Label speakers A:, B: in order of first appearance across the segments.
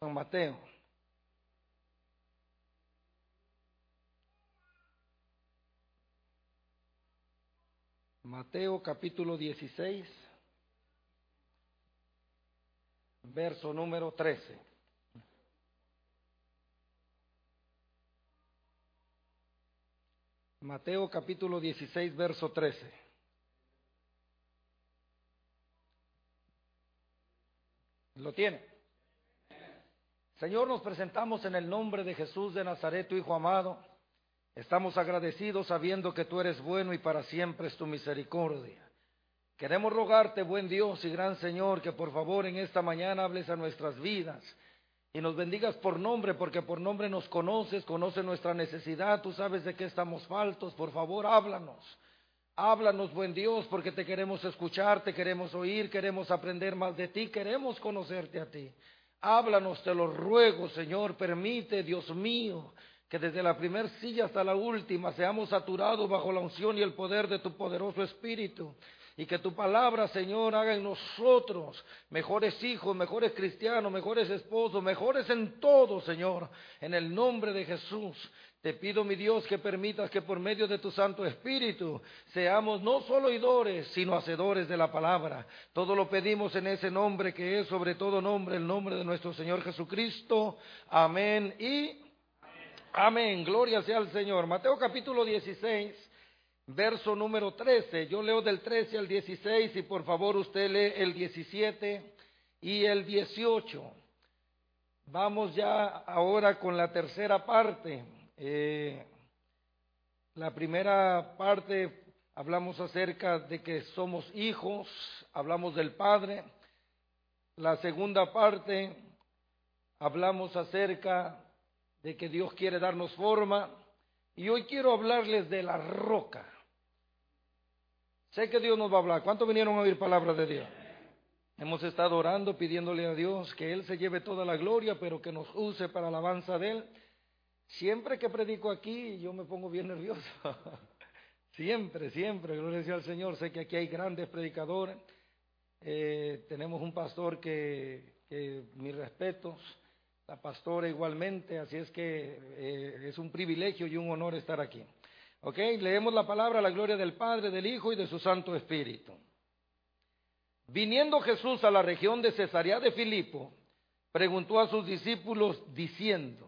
A: San Mateo. Mateo capítulo 16, verso número 13. Mateo capítulo 16, verso 13. ¿Lo tiene? Señor, nos presentamos en el nombre de Jesús de Nazaret, tu Hijo amado. Estamos agradecidos sabiendo que tú eres bueno y para siempre es tu misericordia. Queremos rogarte, buen Dios y gran Señor, que por favor en esta mañana hables a nuestras vidas y nos bendigas por nombre, porque por nombre nos conoces, conoces nuestra necesidad, tú sabes de qué estamos faltos, por favor háblanos. Háblanos, buen Dios, porque te queremos escuchar, te queremos oír, queremos aprender más de ti, queremos conocerte a ti. Háblanos, te lo ruego, Señor, permite, Dios mío, que desde la primera silla hasta la última seamos saturados bajo la unción y el poder de tu poderoso Espíritu y que tu palabra, Señor, haga en nosotros mejores hijos, mejores cristianos, mejores esposos, mejores en todo, Señor, en el nombre de Jesús. Te pido, mi Dios, que permitas que por medio de tu Santo Espíritu seamos no solo oidores, sino hacedores de la palabra. Todo lo pedimos en ese nombre que es sobre todo nombre, el nombre de nuestro Señor Jesucristo. Amén y amén. amén. Gloria sea al Señor. Mateo capítulo 16 verso número 13. Yo leo del 13 al 16 y por favor usted lee el 17 y el 18. Vamos ya ahora con la tercera parte. Eh, la primera parte hablamos acerca de que somos hijos, hablamos del Padre. La segunda parte hablamos acerca de que Dios quiere darnos forma. Y hoy quiero hablarles de la roca. Sé que Dios nos va a hablar. ¿Cuántos vinieron a oír palabra de Dios? Hemos estado orando, pidiéndole a Dios que Él se lleve toda la gloria, pero que nos use para la alabanza de Él. Siempre que predico aquí, yo me pongo bien nervioso. siempre, siempre, gloria al Señor. Sé que aquí hay grandes predicadores. Eh, tenemos un pastor que, que, mis respetos, la pastora igualmente, así es que eh, es un privilegio y un honor estar aquí. Ok, leemos la palabra, la gloria del Padre, del Hijo y de su Santo Espíritu. Viniendo Jesús a la región de Cesarea de Filipo, preguntó a sus discípulos diciendo,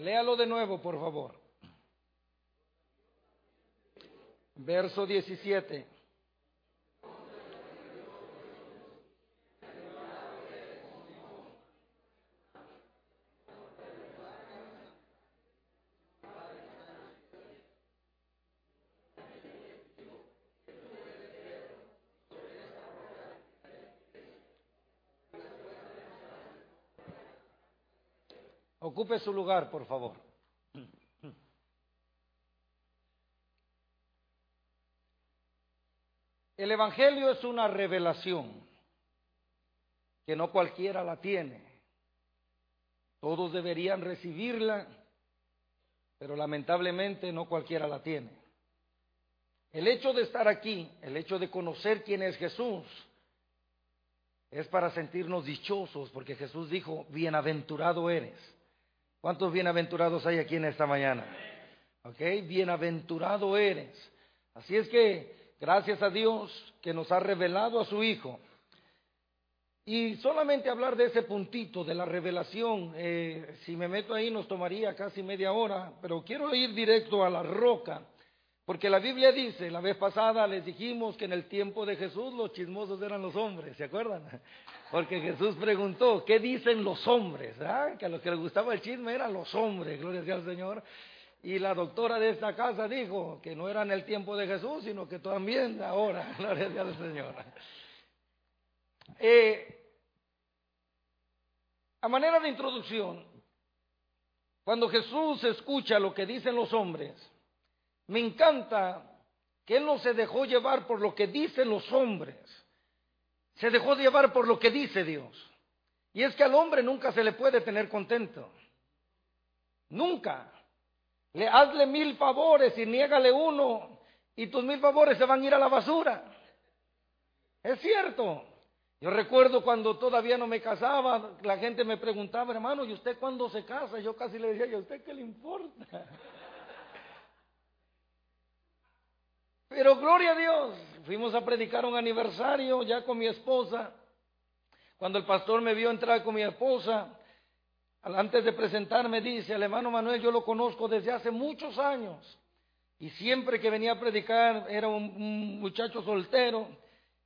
A: Léalo de nuevo, por favor. Verso 17. Ocupe su lugar, por favor. El Evangelio es una revelación que no cualquiera la tiene. Todos deberían recibirla, pero lamentablemente no cualquiera la tiene. El hecho de estar aquí, el hecho de conocer quién es Jesús, es para sentirnos dichosos, porque Jesús dijo, bienaventurado eres. ¿Cuántos bienaventurados hay aquí en esta mañana? ¿Ok? Bienaventurado eres. Así es que Gracias a Dios que nos ha revelado a su Hijo. Y solamente hablar de ese puntito de la revelación, eh, si me meto ahí nos tomaría casi media hora, pero quiero ir directo a la roca, Porque la Biblia dice, la vez pasada les dijimos que en el tiempo de Jesús los chismosos eran los hombres, ¿se acuerdan? Porque Jesús preguntó, ¿qué dicen los hombres? ¿Ah? Que a los que les gustaba el chisme eran los hombres, gloria al Señor. Y la doctora de esta casa dijo que no era en el tiempo de Jesús, sino que también ahora, gloria al Señor. Eh, a manera de introducción, cuando Jesús escucha lo que dicen los hombres, me encanta que Él no se dejó llevar por lo que dicen los hombres, se dejó llevar por lo que dice Dios. Y es que al hombre nunca se le puede tener contento. Nunca. Le hazle mil favores y niégale uno y tus mil favores se van a ir a la basura. Es cierto. Yo recuerdo cuando todavía no me casaba, la gente me preguntaba, hermano, ¿y usted cuándo se casa? Yo casi le decía, ¿y a usted qué le importa? Pero gloria a Dios, fuimos a predicar un aniversario ya con mi esposa. Cuando el pastor me vio entrar con mi esposa, antes de presentarme dice, el hermano Manuel yo lo conozco desde hace muchos años. Y siempre que venía a predicar era un, muchacho soltero.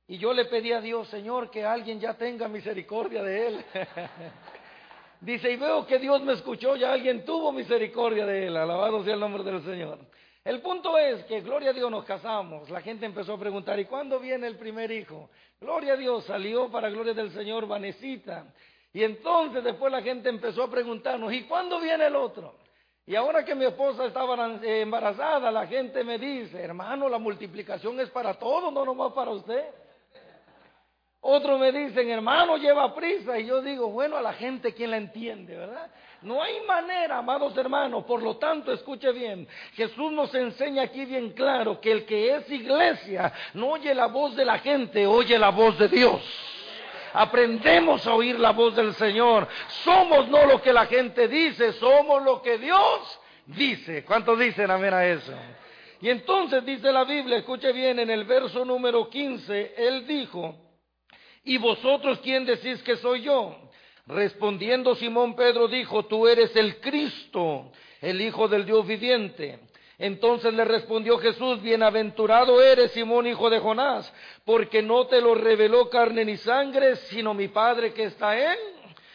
A: Y yo le pedí a Dios, Señor, que alguien ya tenga misericordia de él. dice, y veo que Dios me escuchó, ya alguien tuvo misericordia de él. Alabado sea el nombre del Señor. El punto es que, gloria a Dios, nos casamos. La gente empezó a preguntar, ¿y cuándo viene el primer hijo? Gloria a Dios, salió para gloria del Señor Vanesita. Y entonces después la gente empezó a preguntarnos, ¿y cuándo viene el otro? Y ahora que mi esposa estaba embarazada, la gente me dice, hermano, la multiplicación es para todos, no nomás para usted. Otros me dicen, hermano, lleva prisa. Y yo digo, bueno, a la gente quien la entiende, ¿verdad? No hay manera, amados hermanos. Por lo tanto, escuche bien. Jesús nos enseña aquí bien claro que el que es iglesia no oye la voz de la gente, oye la voz de Dios. Aprendemos a oír la voz del Señor. Somos no lo que la gente dice, somos lo que Dios dice. ¿Cuántos dicen amén a eso? Y entonces dice la Biblia, escuche bien, en el verso número 15, Él dijo, ¿Y vosotros quién decís que soy yo? Respondiendo Simón Pedro dijo, tú eres el Cristo, el Hijo del Dios viviente. Entonces le respondió Jesús, bienaventurado eres Simón, hijo de Jonás, porque no te lo reveló carne ni sangre, sino mi Padre que está en,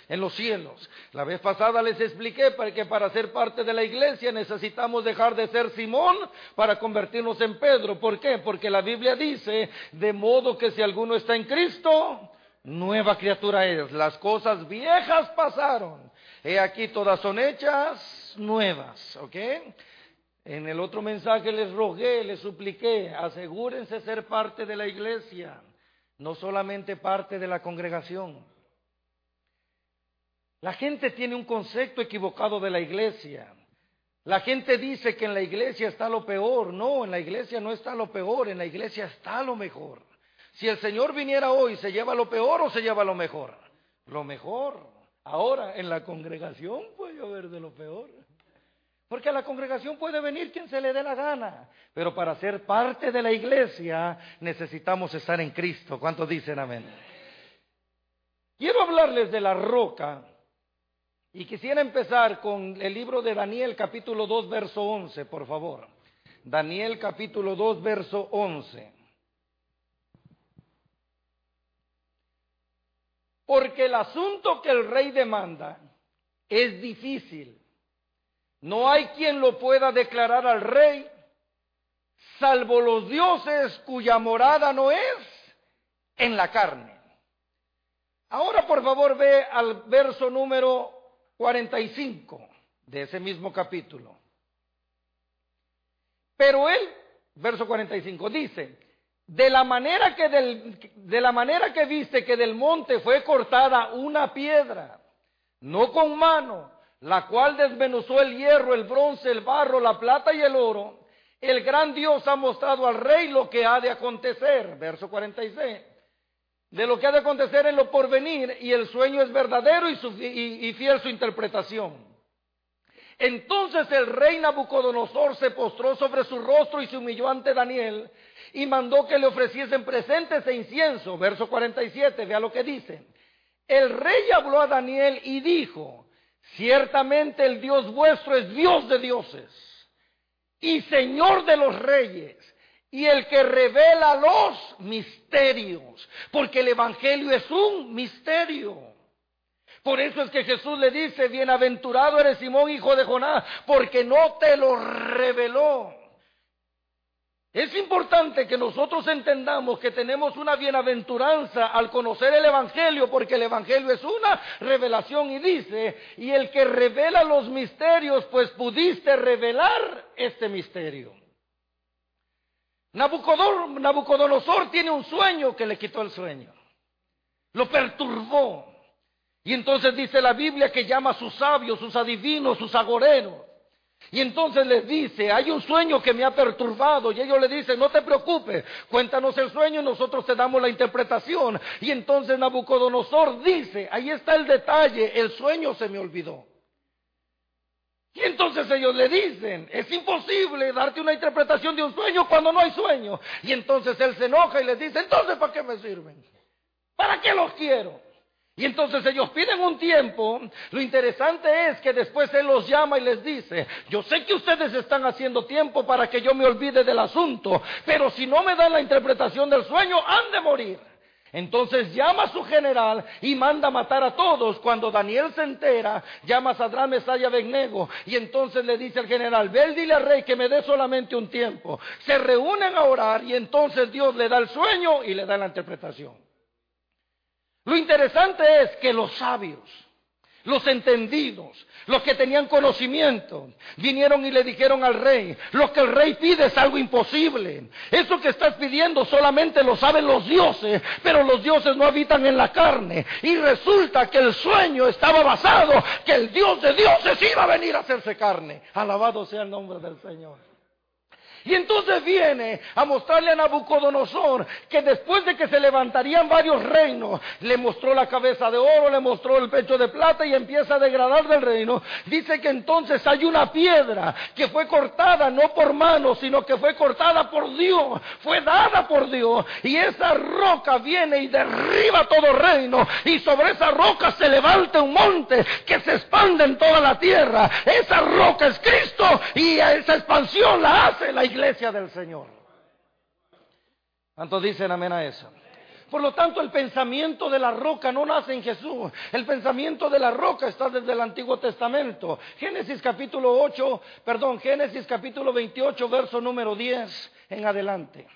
A: en los cielos. La vez pasada les expliqué que para ser parte de la iglesia necesitamos dejar de ser Simón para convertirnos en Pedro. ¿Por qué? Porque la Biblia dice, de modo que si alguno está en Cristo, nueva criatura es. Las cosas viejas pasaron. He aquí todas son hechas nuevas. ¿Ok? En el otro mensaje les rogué, les supliqué, asegúrense ser parte de la iglesia, no solamente parte de la congregación. La gente tiene un concepto equivocado de la iglesia. La gente dice que en la iglesia está lo peor. No, en la iglesia no está lo peor, en la iglesia está lo mejor. Si el Señor viniera hoy, ¿se lleva lo peor o se lleva lo mejor? Lo mejor. Ahora, en la congregación puede haber de lo peor. Porque a la congregación puede venir quien se le dé la gana. Pero para ser parte de la iglesia necesitamos estar en Cristo. ¿Cuántos dicen amén? Quiero hablarles de la roca y quisiera empezar con el libro de Daniel capítulo 2 verso 11, por favor. Daniel capítulo 2 verso 11. Porque el asunto que el rey demanda es difícil. No hay quien lo pueda declarar al rey, salvo los dioses cuya morada no es en la carne. Ahora por favor ve al verso número 45 de ese mismo capítulo. Pero él, verso 45, dice, de la manera que del, de la manera que viste que del monte fue cortada una piedra, no con mano, la cual desmenuzó el hierro, el bronce, el barro, la plata y el oro, el gran Dios ha mostrado al rey lo que ha de acontecer, verso 46 de lo que ha de acontecer en lo porvenir y el sueño es verdadero y, fiel su interpretación. Entonces el rey Nabucodonosor se postró sobre su rostro y se humilló ante Daniel y mandó que le ofreciesen presentes e incienso. Verso 47, vea lo que dice. El rey habló a Daniel y dijo, ciertamente el Dios vuestro es Dios de dioses y Señor de los reyes y el que revela los misterios, porque el Evangelio es un misterio. Por eso es que Jesús le dice, bienaventurado eres Simón, hijo de Jonás, porque no te lo reveló. Es importante que nosotros entendamos que tenemos una bienaventuranza al conocer el Evangelio, porque el Evangelio es una revelación y dice, y el que revela los misterios, pues pudiste revelar este misterio. Nabucodonosor tiene un sueño que le quitó el sueño. Lo perturbó. Y entonces dice la Biblia que llama a sus sabios, sus adivinos, sus agoreros. Y entonces les dice, hay un sueño que me ha perturbado. Y ellos le dicen, no te preocupes, cuéntanos el sueño y nosotros te damos la interpretación. Y entonces Nabucodonosor dice, ahí está el detalle, el sueño se me olvidó. Y entonces ellos le dicen, es imposible darte una interpretación de un sueño cuando no hay sueño. Y entonces él se enoja y les dice, entonces ¿para qué me sirven? ¿Para qué los quiero? Y entonces ellos piden un tiempo. Lo interesante es que después Él los llama y les dice, yo sé que ustedes están haciendo tiempo para que yo me olvide del asunto, pero si no me dan la interpretación del sueño, han de morir. Entonces llama a su general y manda matar a todos. Cuando Daniel se entera, llama a Sadrán, Mesaya, Abednego y entonces le dice al general, ve dile al rey que me dé solamente un tiempo. Se reúnen a orar y entonces Dios le da el sueño y le da la interpretación. Lo interesante es que los sabios, los entendidos, los que tenían conocimiento, vinieron y le dijeron al rey, lo que el rey pide es algo imposible. Eso que estás pidiendo solamente lo saben los dioses, pero los dioses no habitan en la carne. Y resulta que el sueño estaba basado que el Dios de dioses iba a venir a hacerse carne. Alabado sea el nombre del Señor. Y entonces viene a mostrarle a Nabucodonosor que después de que se levantarían varios reinos, le mostró la cabeza de oro, le mostró el pecho de plata y empieza a degradar del reino. Dice que entonces hay una piedra que fue cortada no por manos, sino que fue cortada por Dios, fue dada por Dios. Y esa roca viene y derriba todo reino. Y sobre esa roca se levanta un monte que se expande en toda la tierra. Esa roca es Cristo y esa expansión la hace la iglesia del Señor. ¿Cuántos dicen amén a eso? Por lo tanto, el pensamiento de la roca no nace en Jesús. El pensamiento de la roca está desde el Antiguo Testamento. Génesis capítulo 8, perdón, Génesis capítulo 28, verso número 10 en adelante.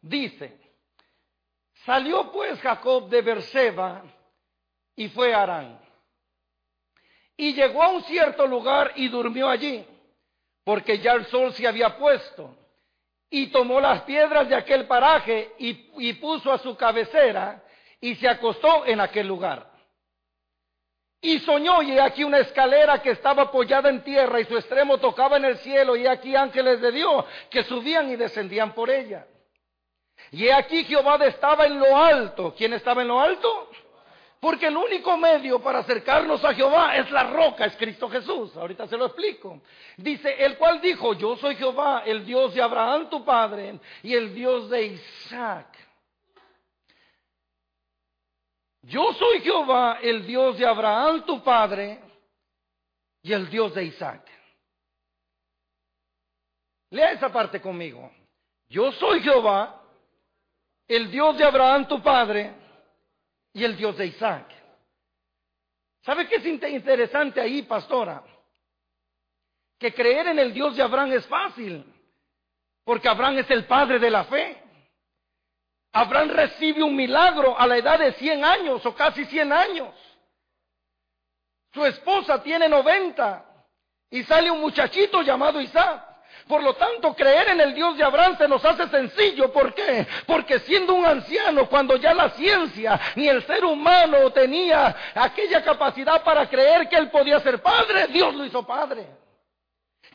A: Dice, salió pues Jacob de Berseba y fue a Arán. Y llegó a un cierto lugar y durmió allí, porque ya el sol se había puesto. Y tomó las piedras de aquel paraje y, puso a su cabecera y se acostó en aquel lugar. Y soñó, y aquí una escalera que estaba apoyada en tierra y su extremo tocaba en el cielo, y aquí ángeles de Dios que subían y descendían por ella. Y aquí Jehová estaba en lo alto. ¿Quién estaba en lo alto? Porque el único medio para acercarnos a Jehová es la roca, es Cristo Jesús. Ahorita se lo explico. Dice, el cual dijo, yo soy Jehová, el Dios de Abraham tu padre y el Dios de Isaac. Yo soy Jehová, el Dios de Abraham tu padre y el Dios de Isaac. Lea esa parte conmigo. Yo soy Jehová, el Dios de Abraham tu padre y el Dios de Isaac. ¿Sabe qué es interesante ahí, pastora? Que creer en el Dios de Abraham es fácil, porque Abraham es el padre de la fe. Abraham recibe un milagro a la edad de 100 años o casi 100 años. Su esposa tiene 90 y sale un muchachito llamado Isaac. Por lo tanto, creer en el Dios de Abraham se nos hace sencillo. ¿Por qué? Porque siendo un anciano, cuando ya la ciencia ni el ser humano tenía aquella capacidad para creer que él podía ser padre, Dios lo hizo padre.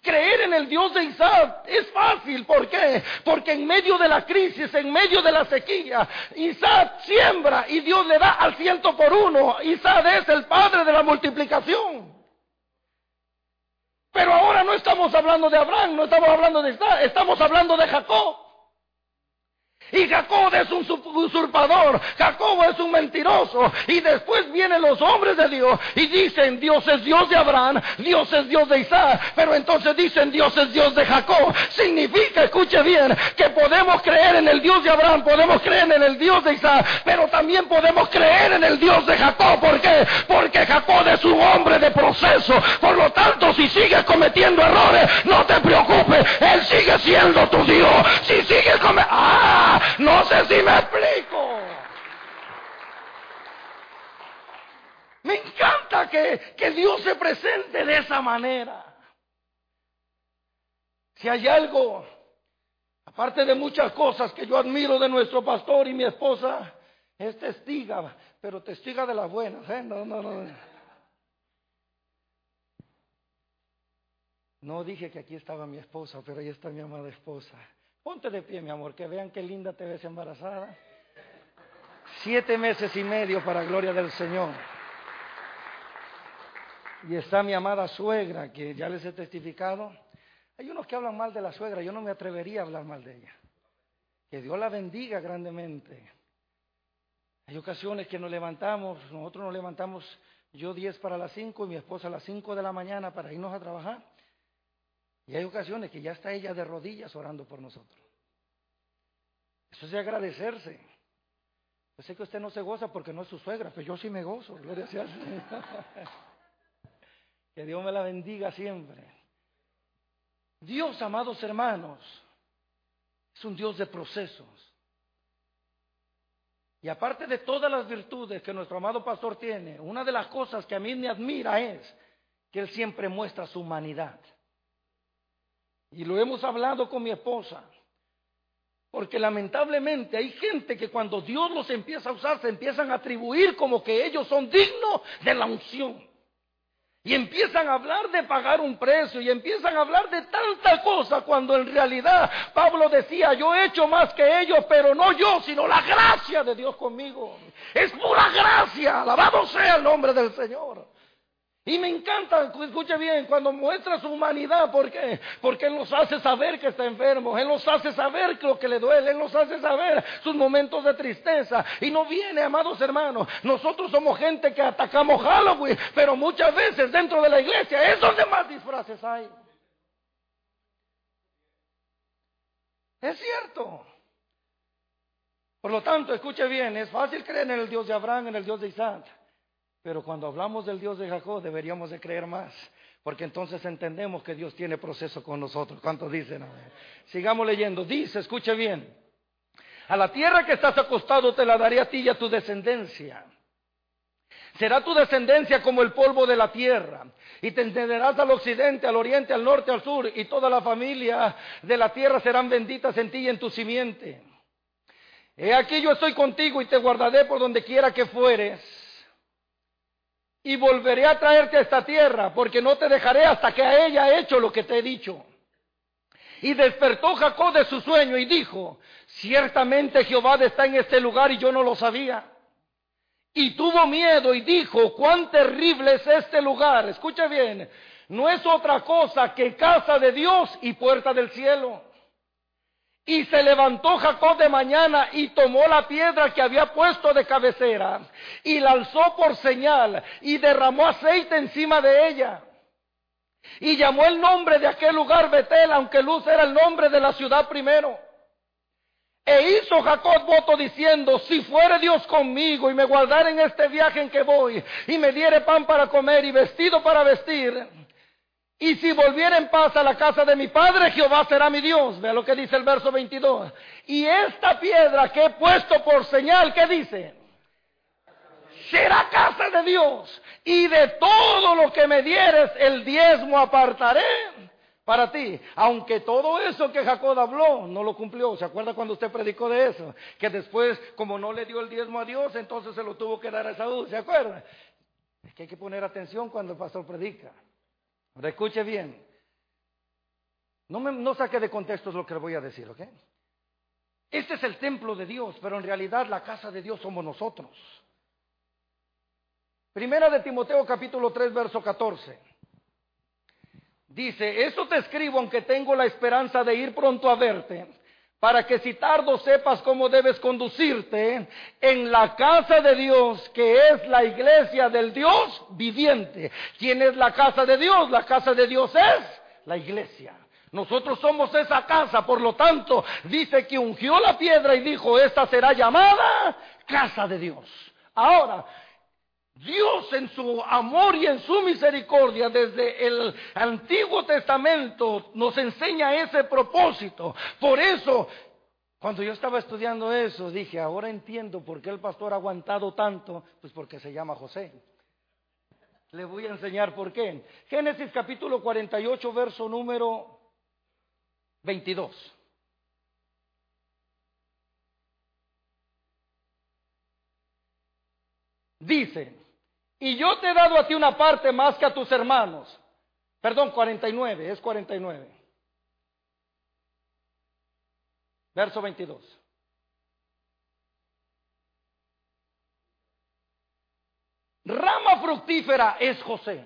A: Creer en el Dios de Isaac es fácil. ¿Por qué? Porque en medio de la crisis, en medio de la sequía, Isaac siembra y Dios le da al ciento por uno. Isaac es el padre de la multiplicación. Pero ahora no estamos hablando de Abraham, no estamos hablando de Isaac, estamos hablando de Jacob. Y Jacob es un usurpador, Jacob es un mentiroso. Y después vienen los hombres de Dios y dicen, Dios es Dios de Abraham, Dios es Dios de Isaac. Pero entonces dicen, Dios es Dios de Jacob. Significa, escuche bien, que podemos creer en el Dios de Abraham, podemos creer en el Dios de Isaac, pero también podemos creer en el Dios de Jacob. ¿Por qué? Porque Jacob es un hombre de proceso. Por lo tanto, si sigues cometiendo errores, no te preocupes, esa manera. Si hay algo, aparte de muchas cosas que yo admiro de nuestro pastor y mi esposa, es testiga, pero testiga de las buenas, ¿eh? No, no, no. No dije que aquí estaba mi esposa, pero ahí está mi amada esposa. Ponte de pie, mi amor, que vean qué linda te ves embarazada. Siete meses y medio para gloria del Señor. Y está mi amada suegra, que ya les he testificado. Hay unos que hablan mal de la suegra, yo no me atrevería a hablar mal de ella. Que Dios la bendiga grandemente. Hay ocasiones que nos levantamos, nosotros nos levantamos yo diez para las cinco y mi esposa a las cinco de la mañana para irnos a trabajar. Y hay ocasiones que ya está ella de rodillas orando por nosotros. Eso es de agradecerse. Yo sé que usted no se goza porque no es su suegra, pero yo sí me gozo, gloria sea Que Dios me la bendiga siempre. Dios, amados hermanos, es un Dios de procesos. Y aparte de todas las virtudes que nuestro amado pastor tiene, una de las cosas que a mí me admira es que él siempre muestra su humanidad. Y lo hemos hablado con mi esposa. Porque lamentablemente hay gente que cuando Dios los empieza a usar se empiezan a atribuir como que ellos son dignos de la unción. Y empiezan a hablar de pagar un precio y empiezan a hablar de tanta cosa cuando en realidad Pablo decía, yo he hecho más que ellos, pero no yo, sino la gracia de Dios conmigo. Es pura gracia, alabado sea el nombre del Señor. Y me encanta, escuche bien, cuando muestra su humanidad, ¿por qué? Porque Él nos hace saber que está enfermo, Él nos hace saber lo que le duele, Él nos hace saber sus momentos de tristeza. Y no viene, amados hermanos, nosotros somos gente que atacamos Halloween, pero muchas veces dentro de la iglesia es donde más disfraces hay. Es cierto. Por lo tanto, escuche bien, es fácil creer en el Dios de Abraham, en el Dios de Isaac. Pero cuando hablamos del Dios de Jacob deberíamos de creer más, porque entonces entendemos que Dios tiene proceso con nosotros. ¿Cuántos dicen? Sigamos leyendo. Dice, escuche bien, a la tierra que estás acostado te la daré a ti y a tu descendencia. Será tu descendencia como el polvo de la tierra, y te entenderás al occidente, al oriente, al norte, al sur, y toda la familia de la tierra serán benditas en ti y en tu simiente. He aquí yo estoy contigo y te guardaré por donde quiera que fueres y volveré a traerte a esta tierra, porque no te dejaré hasta que a ella he hecho lo que te he dicho. Y despertó Jacob de su sueño y dijo, ciertamente Jehová está en este lugar y yo no lo sabía. Y tuvo miedo y dijo, cuán terrible es este lugar. Escucha bien, no es otra cosa que casa de Dios y puerta del cielo. Y se levantó Jacob de mañana y tomó la piedra que había puesto de cabecera y la alzó por señal y derramó aceite encima de ella. Y llamó el nombre de aquel lugar Betel, aunque Luz era el nombre de la ciudad primero. E hizo Jacob voto diciendo, si fuere Dios conmigo y me guardare en este viaje en que voy, y me diere pan para comer y vestido para vestir, y si volviera en paz a la casa de mi padre, Jehová será mi Dios. Vea lo que dice el verso 22. Y esta piedra que he puesto por señal, ¿qué dice? Será casa de Dios. Y de todo lo que me dieres, el diezmo apartaré para ti. Aunque todo eso que Jacob habló no lo cumplió. ¿Se acuerda cuando usted predicó de eso? Que después, como no le dio el diezmo a Dios, entonces se lo tuvo que dar a Saúl. ¿Se acuerda? Es que hay que poner atención cuando el pastor predica escuche bien. No, saque de contexto lo que voy a decir, ¿ok? Este es el templo de Dios, pero en realidad la casa de Dios somos nosotros. Primera de Timoteo capítulo 3, verso 14. Dice, eso te escribo aunque tengo la esperanza de ir pronto a verte, para que si tardo sepas cómo debes conducirte en la casa de Dios, que es la iglesia del Dios viviente. ¿Quién es la casa de Dios? La casa de Dios es la iglesia. Nosotros somos esa casa, por lo tanto, dice que ungió la piedra y dijo, esta será llamada casa de Dios. Ahora, Dios en su amor y en su misericordia desde el Antiguo Testamento nos enseña ese propósito. Por eso, cuando yo estaba estudiando eso, dije, ahora entiendo por qué el pastor ha aguantado tanto, pues porque se llama José. Le voy a enseñar por qué. Génesis capítulo 48, verso número 22. Dice, y yo te he dado a ti una parte más que a tus hermanos. Perdón, 49, es 49. Verso 22. Rama fructífera es José.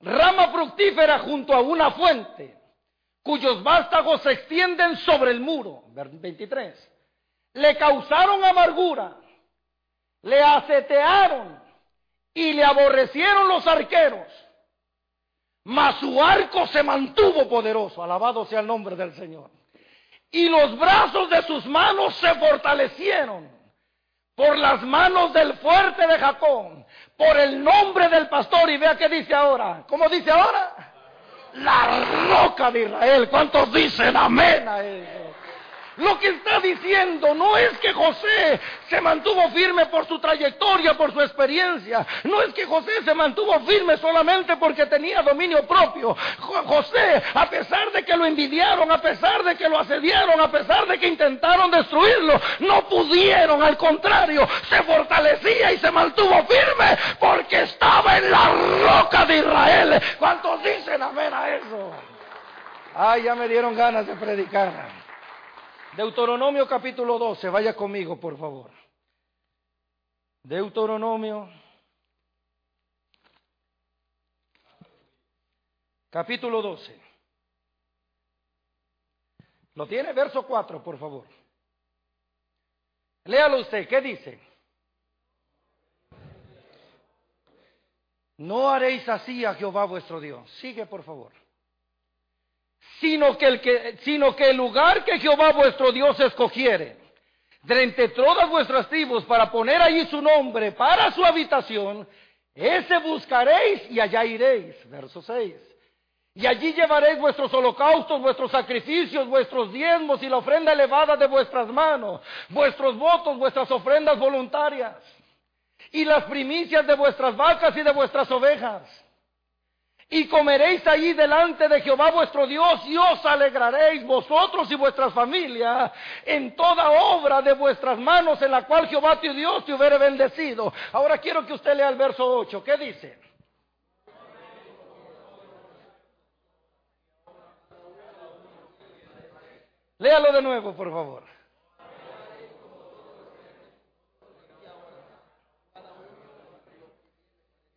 A: Rama fructífera junto a una fuente, cuyos vástagos se extienden sobre el muro. 23. Le causaron amargura, le acetearon y le aborrecieron los arqueros. Mas su arco se mantuvo poderoso, alabado sea el nombre del Señor. Y los brazos de sus manos se fortalecieron por las manos del fuerte de Jacob, por el nombre del pastor. Y vea qué dice ahora. ¿Cómo dice ahora? La roca de Israel. ¿Cuántos dicen amén a eso? Lo que está diciendo no es que José se mantuvo firme por su trayectoria, por su experiencia. No es que José se mantuvo firme solamente porque tenía dominio propio. José, a pesar de que lo envidiaron, a pesar de que lo asediaron, a pesar de que intentaron destruirlo, no pudieron. Al contrario, se fortalecía y se mantuvo firme porque estaba en la roca de Israel. ¿Cuántos dicen amén a eso? Ay, ya me dieron ganas de predicar. Deuteronomio capítulo 12, vaya conmigo por favor. Deuteronomio capítulo 12. ¿Lo tiene? Verso 4, por favor. Léalo usted, ¿qué dice? No haréis así a Jehová vuestro Dios. Sigue, por favor sino que, el sino que el lugar que Jehová vuestro Dios escogiere, de entre todas vuestras tribus, para poner allí su nombre para su habitación, ese buscaréis y allá iréis. Verso 6. Y allí llevaréis vuestros holocaustos, vuestros sacrificios, vuestros diezmos y la ofrenda elevada de vuestras manos, vuestros votos, vuestras ofrendas voluntarias, y las primicias de vuestras vacas y de vuestras ovejas y comeréis allí delante de Jehová vuestro Dios y os alegraréis vosotros y vuestras familias en toda obra de vuestras manos en la cual Jehová tu Dios te hubiere bendecido. Ahora quiero que usted lea el verso 8. ¿Qué dice? Léalo de nuevo, por favor.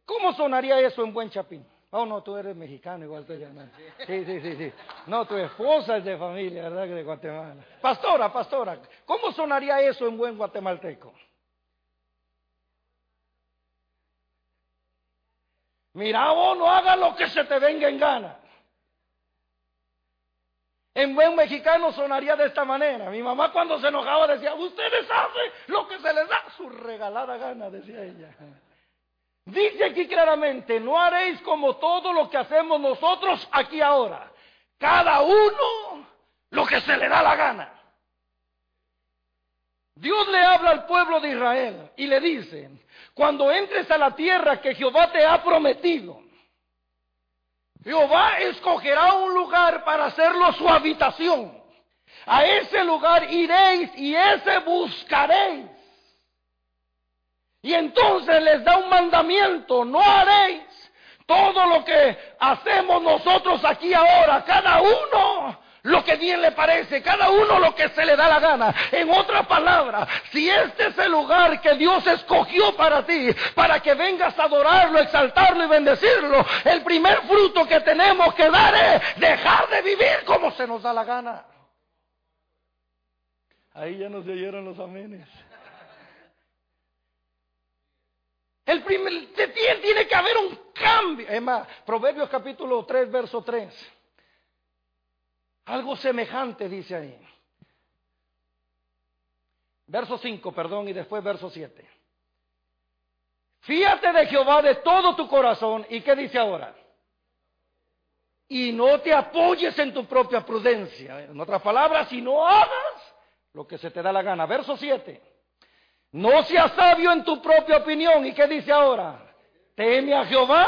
A: ¿Cómo sonaría eso en buen chapín? Oh, no, tú eres mexicano igual que yo. Sí, sí, sí, sí. No, tu esposa es de familia, ¿verdad? Que de Guatemala. Pastora, pastora, ¿cómo sonaría eso en buen guatemalteco? Mira, vos no hagas lo que se te venga en gana. En buen mexicano sonaría de esta manera. Mi mamá cuando se enojaba decía, ustedes hacen lo que se les da su regalada gana, decía ella. Dice aquí claramente, no haréis como todo lo que hacemos nosotros aquí ahora. Cada uno lo que se le da la gana. Dios le habla al pueblo de Israel y le dice, cuando entres a la tierra que Jehová te ha prometido, Jehová escogerá un lugar para hacerlo su habitación. A ese lugar iréis y ese buscaréis. Y entonces les da un mandamiento, no haréis todo lo que hacemos nosotros aquí ahora, cada uno lo que bien le parece, cada uno lo que se le da la gana. En otra palabra, si este es el lugar que Dios escogió para ti, para que vengas a adorarlo, exaltarlo y bendecirlo, el primer fruto que tenemos que dar es dejar de vivir como se nos da la gana. Ahí ya no se oyeron los amenes. El primer, tiene que haber un cambio. Es más, Proverbios capítulo 3, verso 3. Algo semejante dice ahí. Verso 5, perdón, y después verso 7. Fíjate de Jehová de todo tu corazón. ¿Y qué dice ahora? Y no te apoyes en tu propia prudencia. En otras palabras, si no hagas lo que se te da la gana. Verso 7. No seas sabio en tu propia opinión. ¿Y qué dice ahora? Teme a Jehová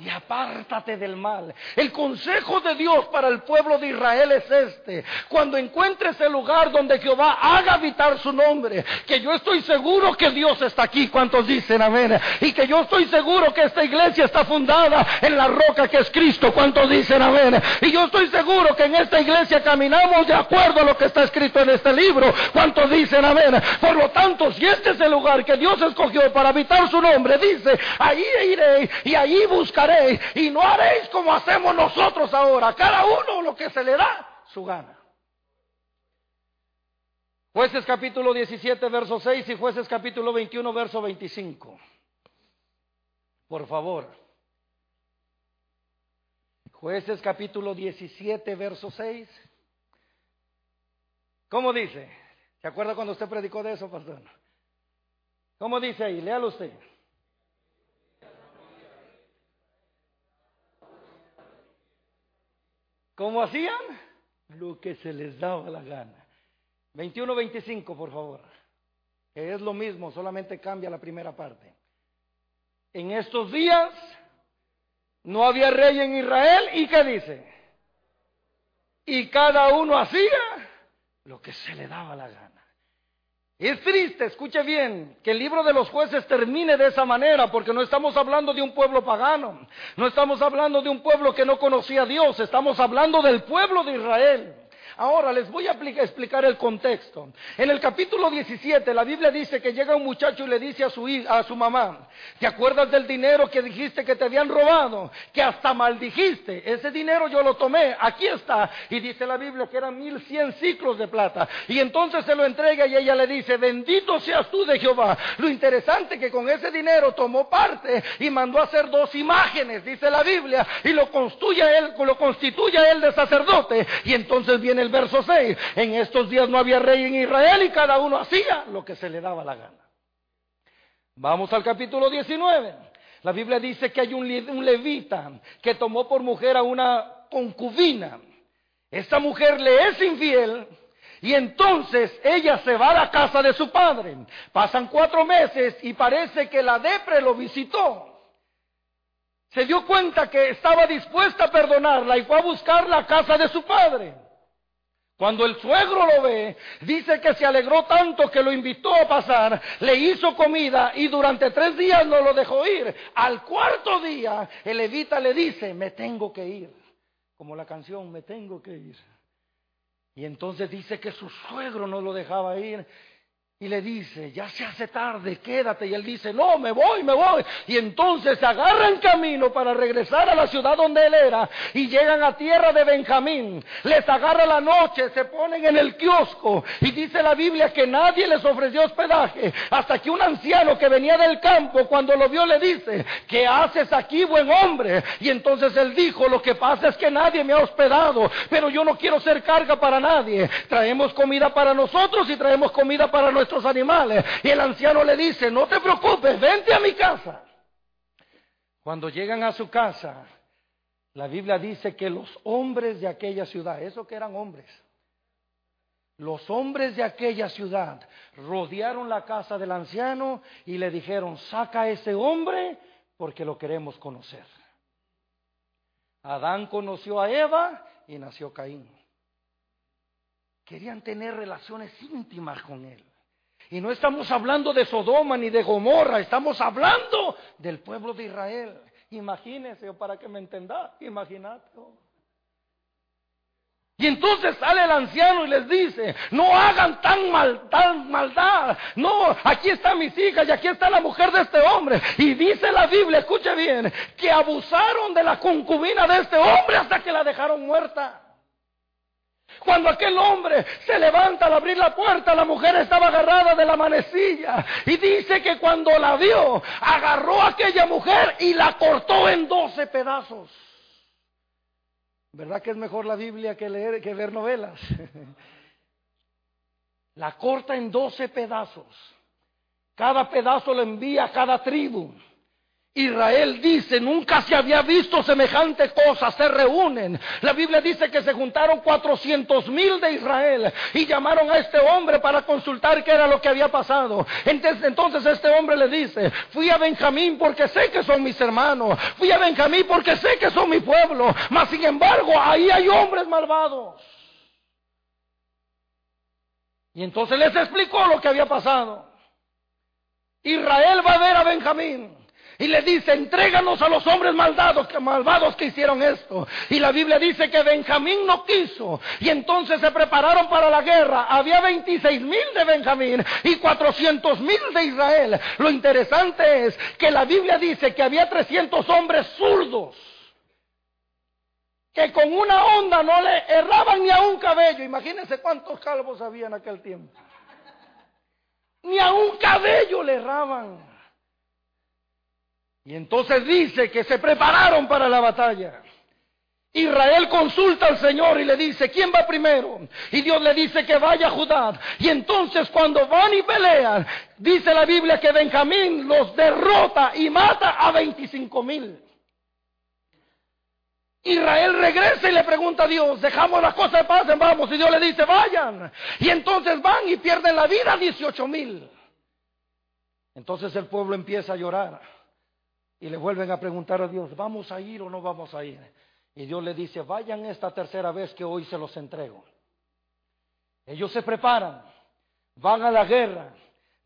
A: y apártate del mal. El consejo de Dios para el pueblo de Israel es este. Cuando encuentres el lugar donde Jehová haga habitar su nombre, que yo estoy seguro que Dios está aquí, ¿cuántos dicen amén? Y que yo estoy seguro que esta iglesia está fundada en la roca que es Cristo, ¿cuántos dicen amén? Y yo estoy seguro que en esta iglesia caminamos de acuerdo a lo que está escrito en este libro, ¿cuántos dicen amén? Por lo tanto, si este es el lugar que Dios escogió para habitar su nombre, dice, ahí iré y ahí buscaré y no haréis como hacemos nosotros ahora, cada uno lo que se le da su gana. Jueces capítulo 17, verso 6 y jueces capítulo 21, verso 25. Por favor. Jueces capítulo 17, verso 6. ¿Cómo dice? ¿Se acuerda cuando usted predicó de eso, pastor? ¿Cómo dice ahí? Léalo usted. ¿Cómo hacían? Lo que se les daba la gana. 21-25, por favor. Que es lo mismo, solamente cambia la primera parte. En estos días no había rey en Israel y ¿qué dice? Y cada uno hacía lo que se le daba la gana. Es triste, escuche bien, que el libro de los jueces termine de esa manera, porque no estamos hablando de un pueblo pagano, no estamos hablando de un pueblo que no conocía a Dios, estamos hablando del pueblo de Israel. Ahora les voy a explicar el contexto. En el capítulo 17 la Biblia dice que llega un muchacho y le dice a su, a su mamá, ¿te acuerdas del dinero que dijiste que te habían robado? Que hasta maldijiste. Ese dinero yo lo tomé, aquí está. Y dice la Biblia que eran mil cien ciclos de plata. Y entonces se lo entrega y ella le dice, bendito seas tú de Jehová. Lo interesante que con ese dinero tomó parte y mandó a hacer dos imágenes, dice la Biblia, y lo construye él, lo constituye a él de sacerdote. Y entonces viene el verso 6. En estos días no había rey en Israel y cada uno hacía lo que se le daba la gana. Vamos al capítulo 19. La Biblia dice que hay un, levita que tomó por mujer a una concubina. Esta mujer le es infiel y entonces ella se va a la casa de su padre. Pasan cuatro meses y parece que la depre lo visitó. Se dio cuenta que estaba dispuesta a perdonarla y fue a buscar la casa de su padre. Cuando el suegro lo ve, dice que se alegró tanto que lo invitó a pasar, le hizo comida y durante tres días no lo dejó ir. Al cuarto día, el levita le dice, me tengo que ir. Como la canción, me tengo que ir. Y entonces dice que su suegro no lo dejaba ir y le dice, ya se hace tarde, quédate. Y él dice, no, me voy, me voy. Y entonces se agarran camino para regresar a la ciudad donde él era. Y llegan a tierra de Benjamín. Les agarra la noche, se ponen en el kiosco. Y dice la Biblia que nadie les ofreció hospedaje. Hasta que un anciano que venía del campo, cuando lo vio, le dice, ¿qué haces aquí, buen hombre? Y entonces él dijo, lo que pasa es que nadie me ha hospedado. Pero yo no quiero ser carga para nadie. Traemos comida para nosotros y traemos comida para nuestros animales. Y el anciano le dice, no te preocupes, vente a mi casa. Cuando llegan a su casa, la Biblia dice que los hombres de aquella ciudad, eso que eran hombres, los hombres de aquella ciudad rodearon la casa del anciano y le dijeron, saca a ese hombre porque lo queremos conocer. Adán conoció a Eva y nació Caín. Querían tener relaciones íntimas con él. Y no estamos hablando de Sodoma ni de Gomorra, estamos hablando del pueblo de Israel. Imagínense, para que me entenda, imagínate. Y entonces sale el anciano y les dice, no hagan tan mal, tan maldad. No, aquí están mis hijas y aquí está la mujer de este hombre. Y dice la Biblia, escuche bien, que abusaron de la concubina de este hombre hasta que la dejaron muerta. Cuando aquel hombre se levanta al abrir la puerta, la mujer estaba agarrada de la manecilla. Y dice que cuando la vio, agarró a aquella mujer y la cortó en doce pedazos. ¿Verdad que es mejor la Biblia que leer que ver novelas? la corta en doce pedazos. Cada pedazo lo envía a cada tribu. Israel dice, nunca se había visto semejante cosa, se reúnen. La Biblia dice que se juntaron cuatrocientos mil de Israel y llamaron a este hombre para consultar qué era lo que había pasado. Entonces, entonces este hombre le dice, fui a Benjamín porque sé que son mis hermanos, fui a Benjamín porque sé que son mi pueblo, mas sin embargo ahí hay hombres malvados. Y entonces les explicó lo que había pasado. Israel va a ver a Benjamín y le dice, entréganos a los hombres malvados que, malvados que hicieron esto. Y la Biblia dice que Benjamín no quiso. Y entonces se prepararon para la guerra. Había 26 mil de Benjamín y 400 mil de Israel. Lo interesante es que la Biblia dice que había 300 hombres zurdos. Que con una onda no le erraban ni a un cabello. Imagínense cuántos calvos había en aquel tiempo. Ni a un cabello le erraban. Y entonces dice que se prepararon para la batalla. Israel consulta al Señor y le dice, ¿quién va primero? Y Dios le dice que vaya a Judá. Y entonces cuando van y pelean, dice la Biblia que Benjamín los derrota y mata a 25 mil. Israel regresa y le pregunta a Dios, dejamos las cosas de paz, vamos. Y Dios le dice, vayan. Y entonces van y pierden la vida 18 mil. Entonces el pueblo empieza a llorar. Y le vuelven a preguntar a Dios, ¿vamos a ir o no vamos a ir? Y Dios le dice, vayan esta tercera vez que hoy se los entrego. Ellos se preparan, van a la guerra,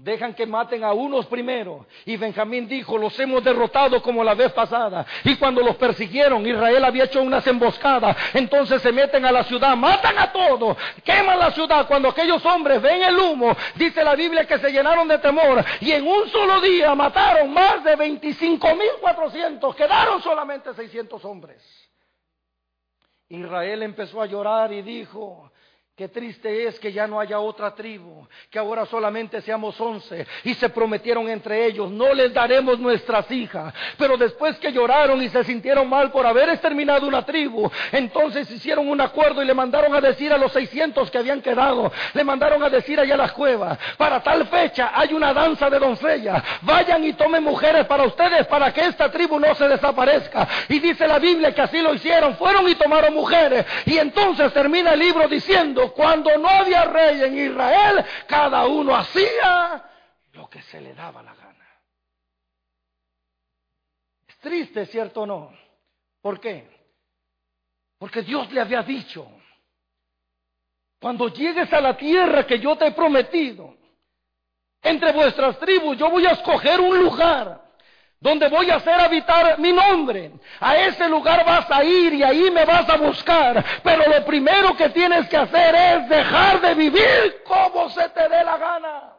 A: Dejan que maten a unos primero. Y Benjamín dijo, los hemos derrotado como la vez pasada. Y cuando los persiguieron, Israel había hecho unas emboscadas. Entonces se meten a la ciudad, matan a todos, queman la ciudad. Cuando aquellos hombres ven el humo, dice la Biblia que se llenaron de temor. Y en un solo día mataron más de 25.400. Quedaron solamente 600 hombres. Israel empezó a llorar y dijo, Qué triste es que ya no haya otra tribu, que ahora solamente seamos once. Y se prometieron entre ellos, no les daremos nuestras hijas. Pero después que lloraron y se sintieron mal por haber exterminado una tribu, entonces hicieron un acuerdo y le mandaron a decir a los seiscientos que habían quedado, le mandaron a decir allá a las cuevas, para tal fecha hay una danza de doncella, vayan y tomen mujeres para ustedes para que esta tribu no se desaparezca. Y dice la Biblia que así lo hicieron, fueron y tomaron mujeres. Y entonces termina el libro diciendo, cuando no había rey en Israel, cada uno hacía lo que se le daba la gana. Es triste, ¿cierto o no? ¿Por qué? Porque Dios le había dicho, cuando llegues a la tierra que yo te he prometido, entre vuestras tribus yo voy a escoger un lugar donde voy a hacer habitar mi nombre. A ese lugar vas a ir y ahí me vas a buscar. Pero lo primero que tienes que hacer es dejar de vivir como se te dé la gana.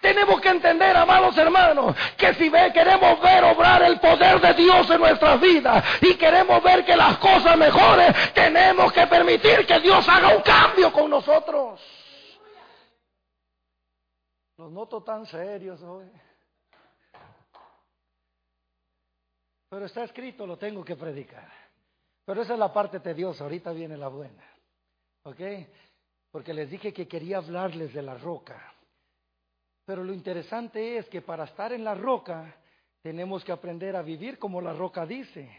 A: Tenemos que entender, amados hermanos, que si queremos ver obrar el poder de Dios en nuestras vidas y queremos ver que las cosas mejoren, tenemos que permitir que Dios haga un cambio con nosotros. Los noto tan serios hoy. Pero está escrito, lo tengo que predicar. Pero esa es la parte tediosa, ahorita viene la buena. ¿Ok? Porque les dije que quería hablarles de la roca. Pero lo interesante es que para estar en la roca tenemos que aprender a vivir como la roca dice.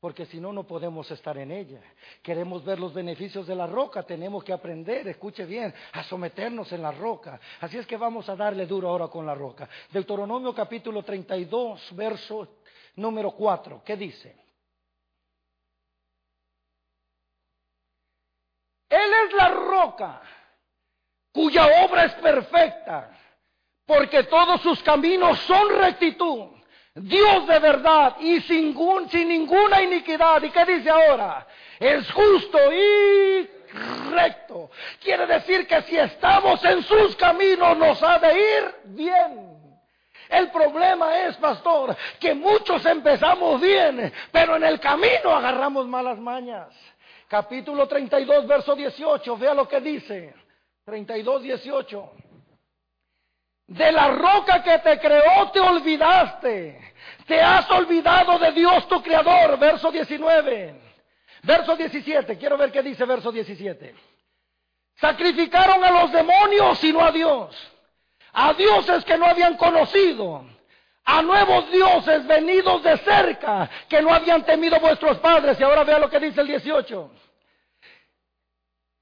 A: Porque si no, no podemos estar en ella. Queremos ver los beneficios de la roca, tenemos que aprender, escuche bien, a someternos en la roca. Así es que vamos a darle duro ahora con la roca. Deuteronomio capítulo 32, verso número 4. ¿Qué dice? Él es la roca cuya obra es perfecta, porque todos sus caminos son rectitud. Dios de verdad y sin, sin ninguna iniquidad. ¿Y qué dice ahora? Es justo y recto. Quiere decir que si estamos en sus caminos nos ha de ir bien. El problema es, pastor, que muchos empezamos bien, pero en el camino agarramos malas mañas. capítulo 32, verso 18. Vea lo que dice. 32, 18. De la roca que te creó te olvidaste. Te has olvidado de Dios tu creador. Verso 19. Verso 17. Quiero ver qué dice verso 17. Sacrificaron a los demonios y no a Dios. A dioses que no habían conocido. A nuevos dioses venidos de cerca que no habían temido vuestros padres. Y ahora vea lo que dice el 18.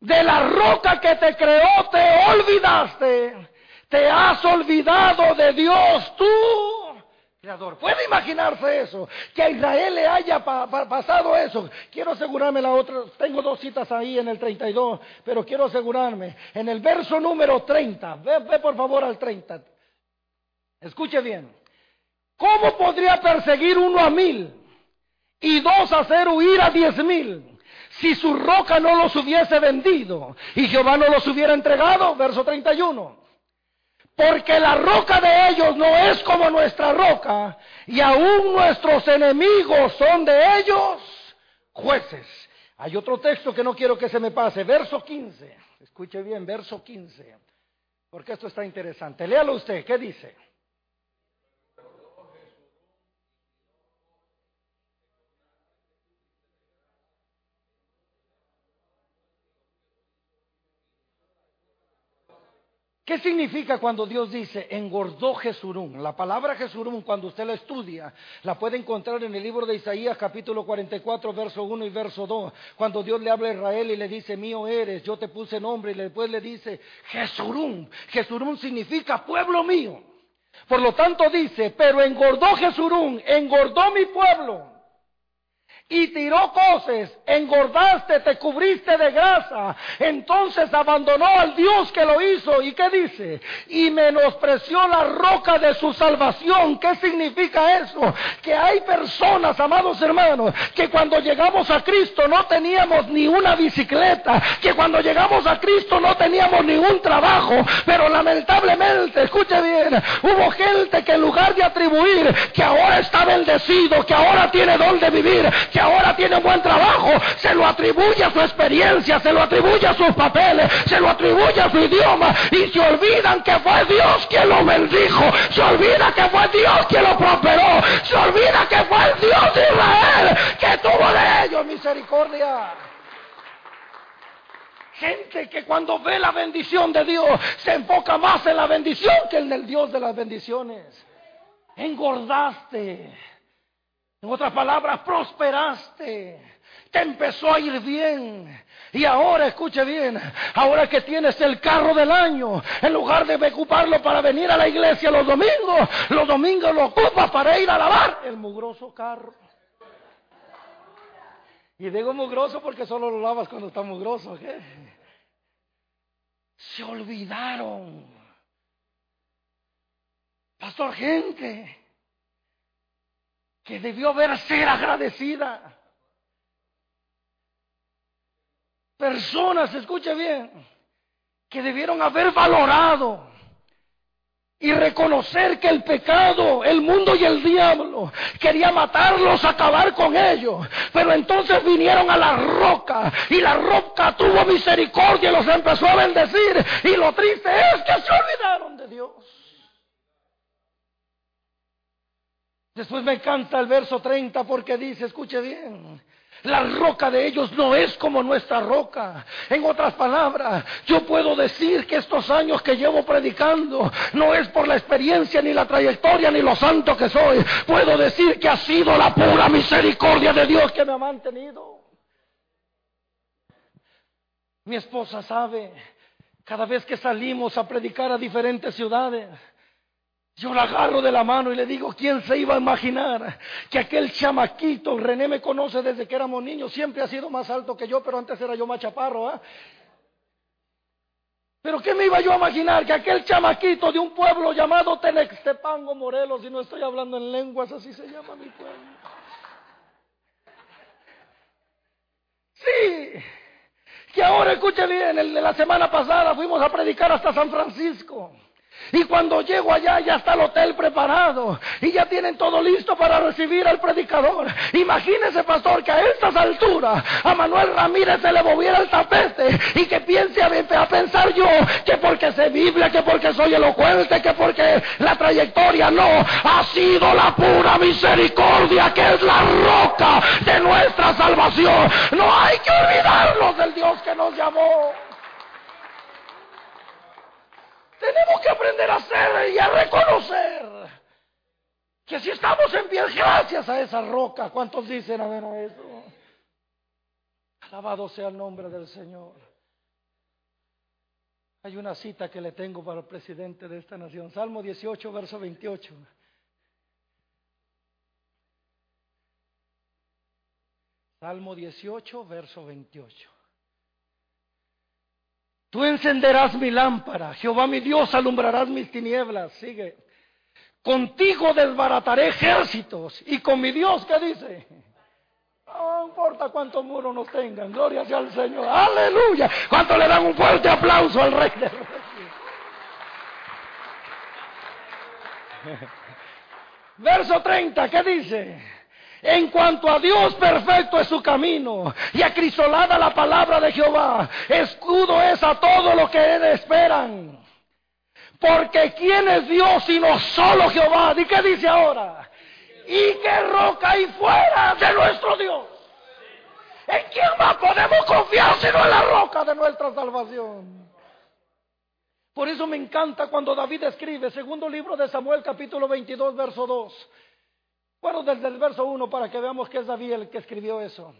A: De la roca que te creó te olvidaste te has olvidado de Dios, tú, ¿Puede imaginarse eso? Que a Israel le haya pasado eso. Quiero asegurarme la otra. Tengo dos citas ahí en el 32, pero quiero asegurarme. En el verso número 30. Ve, ve por favor al 30. Escuche bien. ¿Cómo podría perseguir uno a mil y dos hacer huir a diez mil? Si su roca no los hubiese vendido y Jehová no los hubiera entregado, verso 31. Porque la roca de ellos no es como nuestra roca, y aún nuestros enemigos son de ellos jueces. Hay otro texto que no quiero que se me pase, verso 15. Escuche bien, verso 15. Porque esto está interesante. Léalo usted, ¿qué dice? ¿Qué significa cuando Dios dice engordó Jesurún? La palabra Jesurún, cuando usted la estudia, la puede encontrar en el libro de Isaías capítulo 44, verso 1 y verso 2. Cuando Dios le habla a Israel y le dice, mío eres, yo te puse nombre, y después le dice, Jesurún. Jesurún significa pueblo mío. Por lo tanto dice, pero engordó Jesurún, engordó mi pueblo y tiró cosas, engordaste, te cubriste de grasa. Entonces abandonó al Dios que lo hizo. ¿Y qué dice? Y menospreció la roca de su salvación. ¿Qué significa eso? Que hay personas, amados hermanos, que cuando llegamos a Cristo no teníamos ni una bicicleta, que cuando llegamos a Cristo no teníamos ningún trabajo, pero lamentablemente, escuche bien, hubo gente que en lugar de atribuir que ahora está bendecido, que ahora tiene donde vivir, que ahora tiene buen trabajo, se lo atribuye a su experiencia, se lo atribuye a sus papeles, se lo atribuye a su idioma y se olvidan que fue Dios quien lo bendijo, se olvida que fue Dios quien lo prosperó, se olvida que fue el Dios de Israel que tuvo de ellos misericordia. Gente que cuando ve la bendición de Dios se enfoca más en la bendición que en el Dios de las bendiciones. Engordaste en otras palabras, prosperaste. Te empezó a ir bien. Y ahora, escuche bien, ahora que tienes el carro del año, en lugar de ocuparlo para venir a la iglesia los domingos, los domingos lo ocupas para ir a lavar el mugroso carro. Y digo mugroso porque solo lo lavas cuando está mugroso. Se olvidaron. Pastor, gente que debió haber ser agradecida. Personas, escuche bien, que debieron haber valorado y reconocer que el pecado, el mundo y el diablo quería matarlos, acabar con ellos. Pero entonces vinieron a la roca y la roca tuvo misericordia y los empezó a bendecir. Y lo triste es que se olvidaron de Dios. Después me encanta el verso 30 porque dice, escuche bien, la roca de ellos no es como nuestra roca. En otras palabras, yo puedo decir que estos años que llevo predicando no es por la experiencia ni la trayectoria ni lo santo que soy. Puedo decir que ha sido la pura misericordia de Dios que me ha mantenido. Mi esposa sabe, cada vez que salimos a predicar a diferentes ciudades, yo la agarro de la mano y le digo, ¿quién se iba a imaginar que aquel chamaquito, René me conoce desde que éramos niños, siempre ha sido más alto que yo, pero antes era yo más chaparro, ¿ah? Pero ¿qué me iba yo a imaginar? Que aquel chamaquito de un pueblo llamado Tenextepango, Morelos, y no estoy hablando en lenguas, así se llama mi pueblo. Sí, que ahora escuche bien, de la semana pasada fuimos a predicar hasta San Francisco. Y cuando llego allá ya está el hotel preparado y ya tienen todo listo para recibir al predicador. Imagínese, pastor, que a estas alturas a Manuel Ramírez se le moviera el tapete y que piense a, pensar yo que porque sé Biblia, que porque soy elocuente, que porque la trayectoria no, ha sido la pura misericordia que es la roca de nuestra salvación. No hay que olvidarnos del Dios que nos llamó. Tenemos que aprender a hacer y a reconocer que si estamos en pie gracias a esa roca, ¿cuántos dicen a ver a eso? Alabado sea el nombre del Señor. Hay una cita que le tengo para el presidente de esta nación, Salmo 18, verso 28. Salmo 18, verso 28. Tú encenderás mi lámpara, Jehová mi Dios alumbrarás mis tinieblas. Sigue. Contigo desbarataré ejércitos. Y con mi Dios, ¿qué dice? No importa cuántos muros nos tengan, gloria sea al Señor. Aleluya. ¿Cuánto le dan un fuerte aplauso al Rey de Reyes? Verso 30, ¿qué dice? En cuanto a Dios, perfecto es su camino y acrisolada la palabra de Jehová. Escudo es a todo lo que él esperan. Porque ¿quién es Dios sino solo Jehová? ¿Y qué dice ahora? ¿Y qué roca hay fuera de nuestro Dios? ¿En quién más podemos confiar sino en la roca de nuestra salvación? Por eso me encanta cuando David escribe, segundo libro de Samuel capítulo 22, verso 2. Bueno, desde el verso 1 para que veamos que es David el que escribió eso.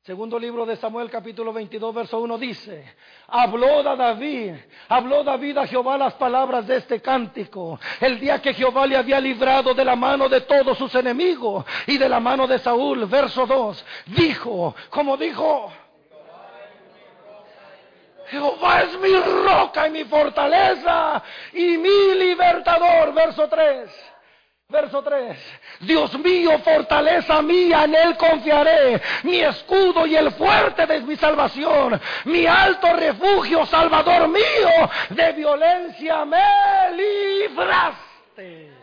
A: Segundo libro de Samuel capítulo 22 verso 1 dice, habló David, habló David a Jehová las palabras de este cántico, el día que Jehová le había librado de la mano de todos sus enemigos y de la mano de Saúl, verso 2, dijo, como dijo, Jehová es mi roca y mi fortaleza y mi libertador, verso 3. Verso 3. Dios mío, fortaleza mía, en Él confiaré. Mi escudo y el fuerte de mi salvación. Mi alto refugio, salvador mío. De violencia me libraste.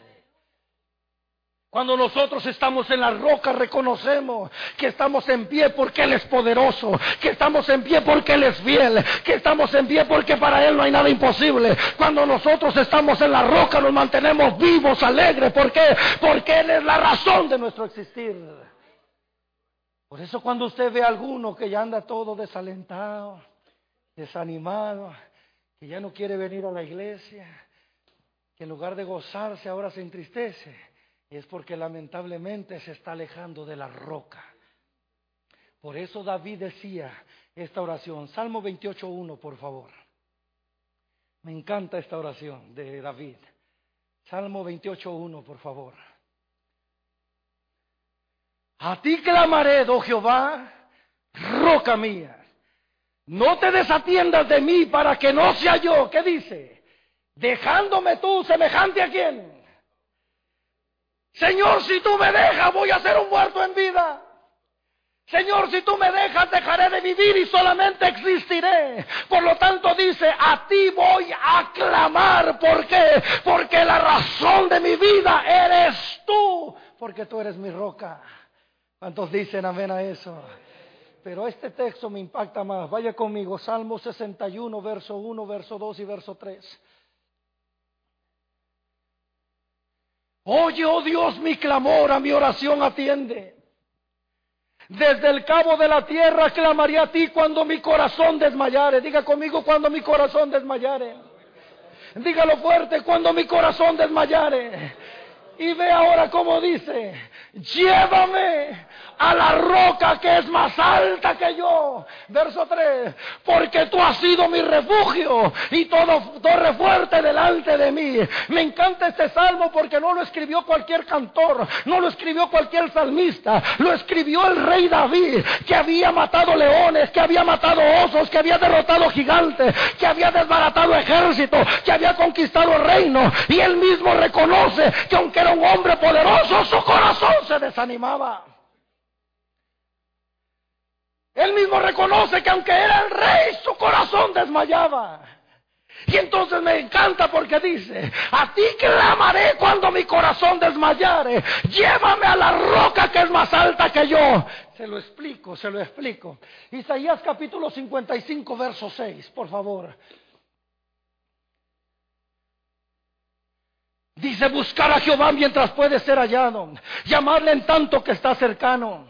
A: Cuando nosotros estamos en la roca reconocemos que estamos en pie porque Él es poderoso, que estamos en pie porque Él es fiel, que estamos en pie porque para Él no hay nada imposible. Cuando nosotros estamos en la roca nos mantenemos vivos, alegres. ¿Por qué? Porque Él es la razón de nuestro existir. Por eso cuando usted ve a alguno que ya anda todo desalentado, desanimado, que ya no quiere venir a la iglesia, que en lugar de gozarse ahora se entristece es porque lamentablemente se está alejando de la roca. Por eso David decía esta oración, Salmo 28.1, por favor. Me encanta esta oración de David. Salmo 28.1, por favor. A ti clamaré, oh Jehová, roca mía. No te desatiendas de mí para que no sea yo. ¿Qué dice? Dejándome tú semejante a quién? Señor, si tú me dejas, voy a ser un muerto en vida. Señor, si tú me dejas, dejaré de vivir y solamente existiré. Por lo tanto dice, a ti voy a clamar. ¿Por qué? Porque la razón de mi vida eres tú. Porque tú eres mi roca. ¿Cuántos dicen amén a eso? Pero este texto me impacta más. Vaya conmigo, Salmo 61, verso 1, verso 2 y verso 3. Oye, oh Dios, mi clamor, a mi oración atiende. Desde el cabo de la tierra clamaré a ti cuando mi corazón desmayare. Diga conmigo cuando mi corazón desmayare. Dígalo fuerte cuando mi corazón desmayare. Y ve ahora cómo dice, llévame a la roca que es más alta que yo. Verso 3, porque tú has sido mi refugio y todo torre fuerte delante de mí. Me encanta este salmo porque no lo escribió cualquier cantor, no lo escribió cualquier salmista, lo escribió el rey David, que había matado leones, que había matado osos, que había derrotado gigantes, que había desbaratado ejércitos, que había conquistado reino. Y él mismo reconoce que aunque era un hombre poderoso, su corazón se desanimaba. Él mismo reconoce que aunque era el rey, su corazón desmayaba. Y entonces me encanta porque dice, a ti clamaré cuando mi corazón desmayare, llévame a la roca que es más alta que yo. Se lo explico, se lo explico. Isaías capítulo 55, verso 6, por favor. Dice buscar a Jehová mientras puede ser hallado, llamarle en tanto que está cercano.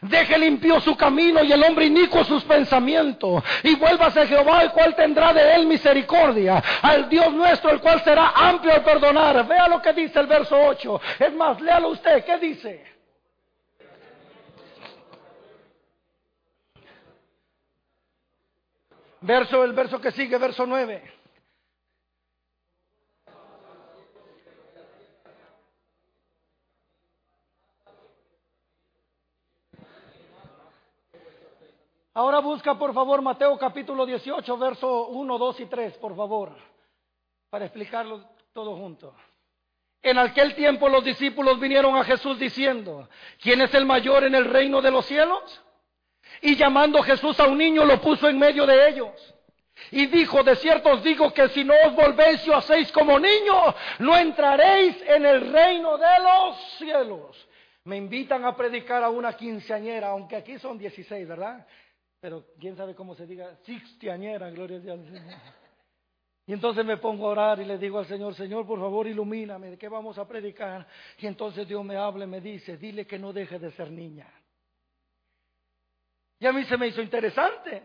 A: Deje limpio su camino y el hombre inicuo sus pensamientos. Y vuélvase a Jehová, el cual tendrá de él misericordia. Al Dios nuestro, el cual será amplio al perdonar. Vea lo que dice el verso 8. Es más, léalo usted. ¿Qué dice? Verso, el verso que sigue, verso 9. Ahora busca por favor Mateo capítulo 18, verso 1, 2 y 3, por favor, para explicarlo todo junto. En aquel tiempo los discípulos vinieron a Jesús diciendo, ¿quién es el mayor en el reino de los cielos? Y llamando Jesús a un niño lo puso en medio de ellos. Y dijo, de cierto os digo que si no os volvéis y os hacéis como niños, no entraréis en el reino de los cielos. Me invitan a predicar a una quinceañera, aunque aquí son 16, ¿verdad? Pero quién sabe cómo se diga, sixtiañera, gloria a Dios. Y entonces me pongo a orar y le digo al Señor, Señor, por favor, ilumíname, ¿de qué vamos a predicar? Y entonces Dios me habla y me dice, dile que no deje de ser niña. Y a mí se me hizo interesante,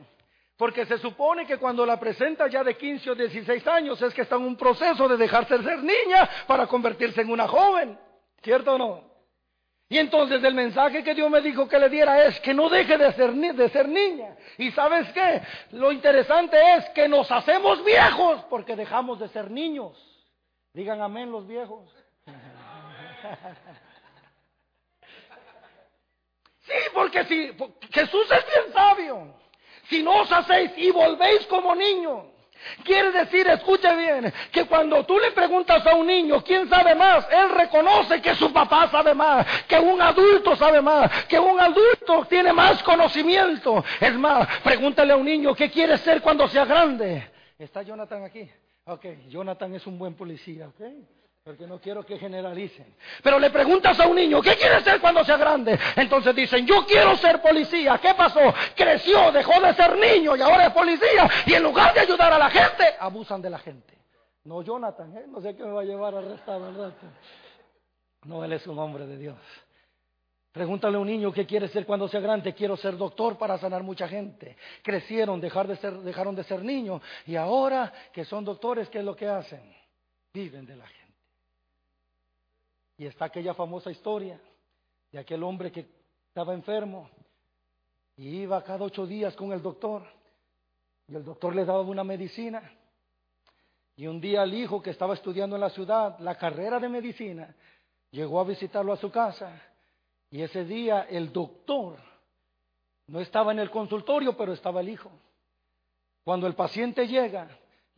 A: porque se supone que cuando la presenta ya de 15 o 16 años es que está en un proceso de dejarse de ser niña para convertirse en una joven, ¿cierto o no? Y entonces el mensaje que Dios me dijo que le diera es que no deje de ser, de ser niña. Y sabes qué? Lo interesante es que nos hacemos viejos porque dejamos de ser niños. Digan amén los viejos. Sí, porque si Jesús es bien sabio. Si no os hacéis y volvéis como niños, Quiere decir, escuche bien, que cuando tú le preguntas a un niño quién sabe más, él reconoce que su papá sabe más, que un adulto sabe más, que un adulto tiene más conocimiento. Es más, pregúntale a un niño qué quiere ser cuando sea grande. ¿Está Jonathan aquí? Ok, Jonathan es un buen policía, ok porque no quiero que generalicen. Pero le preguntas a un niño, ¿qué quiere ser cuando sea grande? Entonces dicen, yo quiero ser policía. ¿Qué pasó? Creció, dejó de ser niño y ahora es policía. Y en lugar de ayudar a la gente, abusan de la gente. No Jonathan, ¿eh? no sé qué me va a llevar a arrestar al rato. No, él es un hombre de Dios. Pregúntale a un niño qué quiere ser cuando sea grande. Quiero ser doctor para sanar mucha gente. Crecieron, dejaron de ser niños y ahora que son doctores, ¿qué es lo que hacen? Viven de la gente. Y está aquella famosa historia de aquel hombre que estaba enfermo y iba cada ocho días con el doctor y el doctor le daba una medicina. Y un día el hijo que estaba estudiando en la ciudad la carrera de medicina llegó a visitarlo a su casa y ese día el doctor no estaba en el consultorio, pero estaba el hijo. Cuando el paciente llega,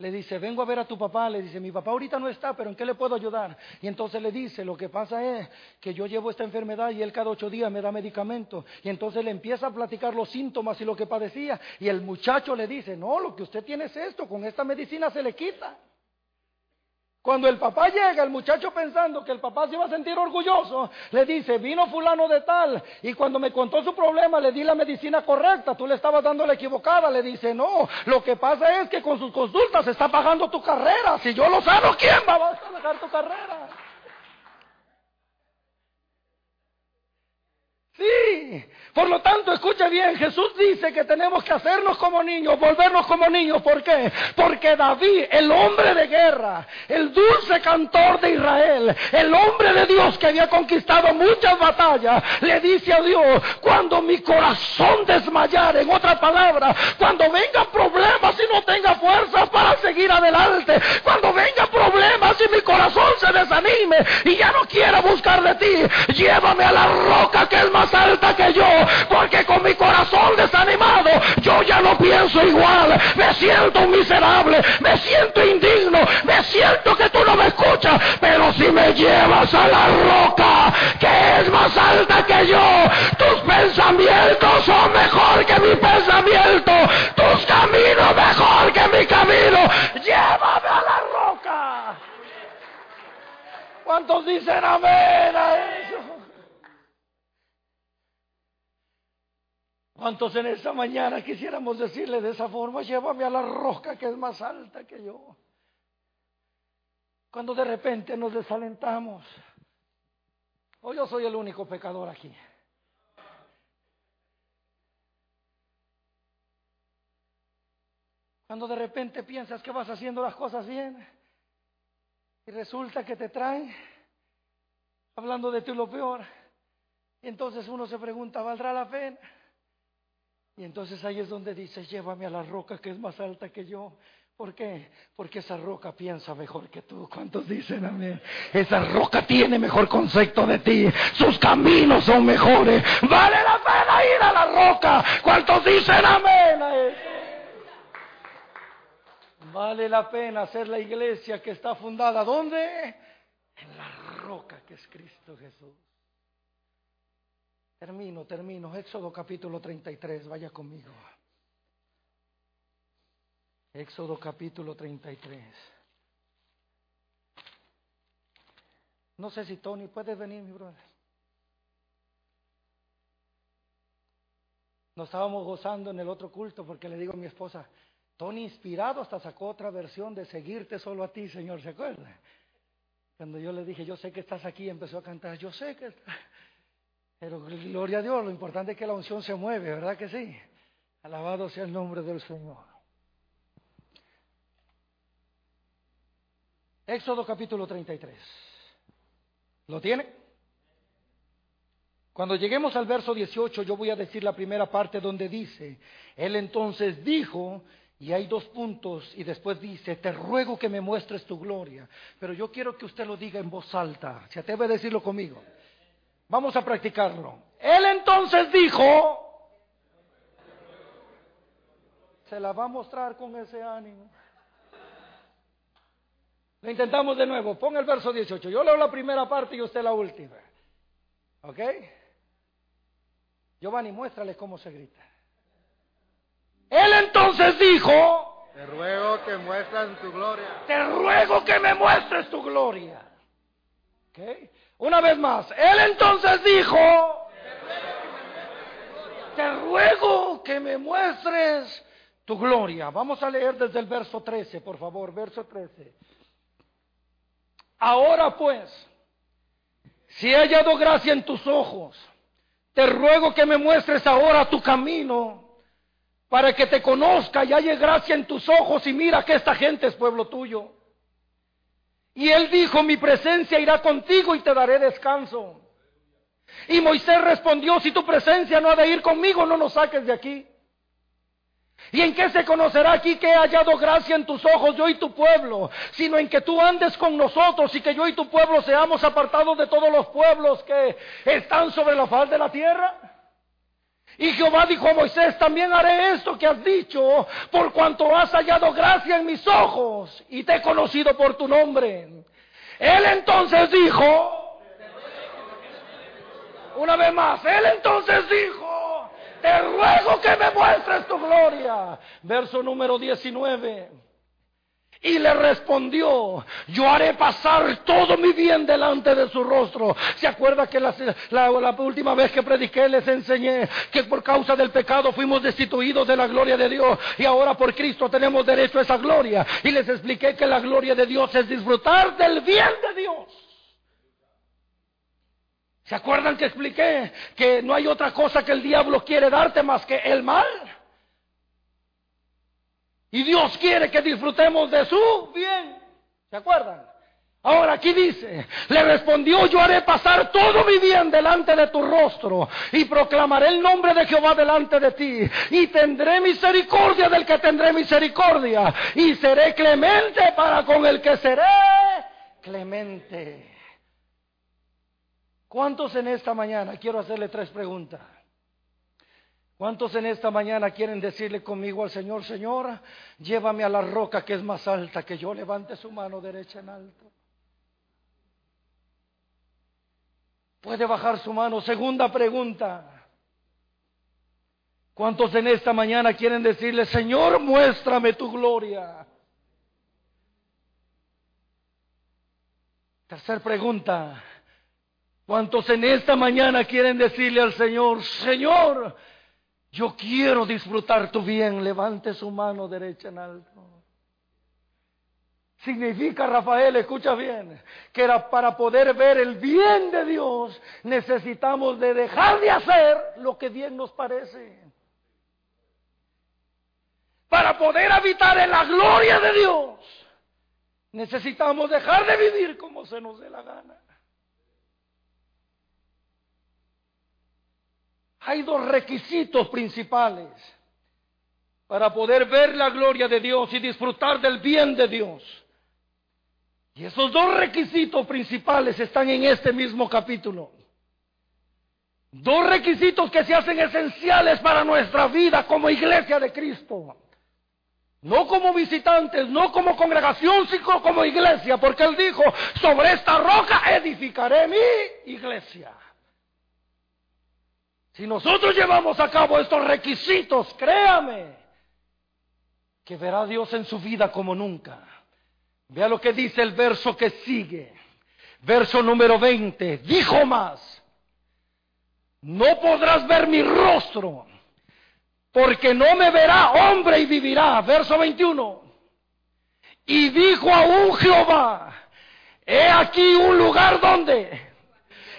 A: le dice, vengo a ver a tu papá, le dice, mi papá ahorita no está, pero ¿en qué le puedo ayudar? Y entonces le dice, lo que pasa es que yo llevo esta enfermedad y él cada ocho días me da medicamento. Y entonces le empieza a platicar los síntomas y lo que padecía. Y el muchacho le dice, no, lo que usted tiene es esto, con esta medicina se le quita. Cuando el papá llega, el muchacho pensando que el papá se iba a sentir orgulloso, le dice, vino fulano de tal, y cuando me contó su problema le di la medicina correcta, tú le estabas dando la equivocada, le dice, no, lo que pasa es que con sus consultas está pagando tu carrera, si yo lo sano, ¿quién va a pagar tu carrera? Sí, por lo tanto, escuche bien, Jesús dice que tenemos que hacernos como niños, volvernos como niños. ¿Por qué? Porque David, el hombre de guerra, el dulce cantor de Israel, el hombre de Dios que había conquistado muchas batallas, le dice a Dios, cuando mi corazón desmayar, en otra palabra, cuando vengan problemas y no tenga fuerzas para seguir adelante, cuando vengan problemas y mi corazón se desanime y ya no quiera buscar de ti, llévame a la roca que es más alta que yo porque con mi corazón desanimado yo ya no pienso igual, me siento miserable, me siento indigno, me siento que tú no me escuchas, pero si me llevas a la roca que es más alta que yo, tus pensamientos son mejor que mi pensamiento, tus caminos mejor que mi camino, llévame a la roca. ¿Cuántos dicen amén a eso? ¿Cuántos en esta mañana quisiéramos decirle de esa forma, llévame a la roca que es más alta que yo? Cuando de repente nos desalentamos. O yo soy el único pecador aquí. Cuando de repente piensas que vas haciendo las cosas bien y resulta que te traen hablando de ti lo peor. Entonces uno se pregunta, ¿valdrá la pena? Y entonces ahí es donde dice, llévame a la roca que es más alta que yo. ¿Por qué? Porque esa roca piensa mejor que tú. ¿Cuántos dicen amén? Esa roca tiene mejor concepto de ti. Sus caminos son mejores. Vale la pena ir a la roca. ¿Cuántos dicen amén? Vale la pena ser la iglesia que está fundada. ¿Dónde? En la roca que es Cristo Jesús. Termino, termino. Éxodo capítulo 33, vaya conmigo. Éxodo capítulo 33. No sé si Tony, puedes venir, mi brother. Nos estábamos gozando en el otro culto porque le digo a mi esposa, Tony inspirado hasta sacó otra versión de seguirte solo a ti, Señor, ¿se acuerda? Cuando yo le dije, yo sé que estás aquí, empezó a cantar, yo sé que estás... Pero gloria a Dios, lo importante es que la unción se mueve, ¿verdad que sí? Alabado sea el nombre del Señor. Éxodo capítulo 33. ¿Lo tiene? Cuando lleguemos al verso 18, yo voy a decir la primera parte donde dice, Él entonces dijo, y hay dos puntos, y después dice, te ruego que me muestres tu gloria. Pero yo quiero que usted lo diga en voz alta, se atreve a decirlo conmigo. Vamos a practicarlo. Él entonces dijo, se la va a mostrar con ese ánimo. Lo intentamos de nuevo. Ponga el verso 18. Yo leo la primera parte y usted la última. ¿Ok? Giovanni, muéstrale cómo se grita. Él entonces dijo,
B: te ruego que muestres tu gloria.
A: Te ruego que me muestres tu gloria. ¿Ok? Una vez más, él entonces dijo, te ruego que me muestres tu gloria. Vamos a leer desde el verso 13, por favor, verso 13. Ahora pues, si he hallado gracia en tus ojos, te ruego que me muestres ahora tu camino para que te conozca y haya gracia en tus ojos y mira que esta gente es pueblo tuyo. Y él dijo, mi presencia irá contigo y te daré descanso. Y Moisés respondió, si tu presencia no ha de ir conmigo, no nos saques de aquí. ¿Y en qué se conocerá aquí que he hallado gracia en tus ojos, yo y tu pueblo? Sino en que tú andes con nosotros y que yo y tu pueblo seamos apartados de todos los pueblos que están sobre la faz de la tierra. Y Jehová dijo a Moisés, también haré esto que has dicho, por cuanto has hallado gracia en mis ojos y te he conocido por tu nombre. Él entonces dijo, una vez más, él entonces dijo, te ruego que me muestres tu gloria. Verso número 19. Y le respondió, yo haré pasar todo mi bien delante de su rostro. ¿Se acuerda que la, última vez que prediqué les enseñé que por causa del pecado fuimos destituidos de la gloria de Dios y ahora por Cristo tenemos derecho a esa gloria? Y les expliqué que la gloria de Dios es disfrutar del bien de Dios. ¿Se acuerdan que expliqué que no hay otra cosa que el diablo quiere darte más que el mal? Y Dios quiere que disfrutemos de su bien. ¿Se acuerdan? Ahora aquí dice, le respondió, yo haré pasar todo mi bien delante de tu rostro y proclamaré el nombre de Jehová delante de ti y tendré misericordia del que tendré misericordia y seré clemente para con el que seré clemente. ¿Cuántos en esta mañana? Quiero hacerle tres preguntas. ¿Cuántos en esta mañana quieren decirle conmigo al Señor, Señor, llévame a la roca que es más alta que yo, levante su mano derecha en alto? Puede bajar su mano. Segunda pregunta. ¿Cuántos en esta mañana quieren decirle, Señor, muéstrame tu gloria? Tercer pregunta. ¿Cuántos en esta mañana quieren decirle al Señor, Señor, yo quiero disfrutar tu bien? Levante su mano derecha en alto. Significa, Rafael, escucha bien, que para poder ver el bien de Dios necesitamos de dejar de hacer lo que bien nos parece. Para poder habitar en la gloria de Dios necesitamos dejar de vivir como se nos dé la gana. Hay dos requisitos principales para poder ver la gloria de Dios y disfrutar del bien de Dios. Y esos dos requisitos principales están en este mismo capítulo. Dos requisitos que se hacen esenciales para nuestra vida como iglesia de Cristo. No como visitantes, no como congregación, sino como iglesia, porque Él dijo, sobre esta roca edificaré mi iglesia. Si nosotros llevamos a cabo estos requisitos, créame, que verá Dios en su vida como nunca. Vea lo que dice el verso que sigue. Verso número 20. Dijo más. No podrás ver mi rostro, porque no me verá hombre y vivirá. Verso 21. Y dijo aún Jehová, he aquí un lugar donde,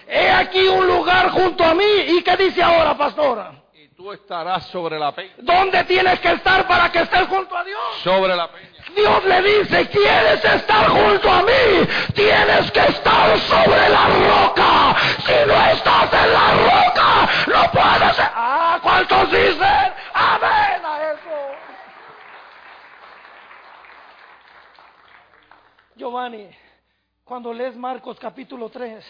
A: he aquí un lugar junto a mí. ¿Y qué dice ahora, pastora?
B: Y tú estarás sobre la peña.
A: ¿Dónde tienes que estar para que estés junto a Dios?
B: Sobre la peña.
A: Dios le dice, ¿quieres estar junto a mí? Tienes que estar sobre la roca. Si no estás en la roca, no puedes... Ah, ¿cuántos dicen? Amén a eso. Giovanni, cuando lees Marcos capítulo 3,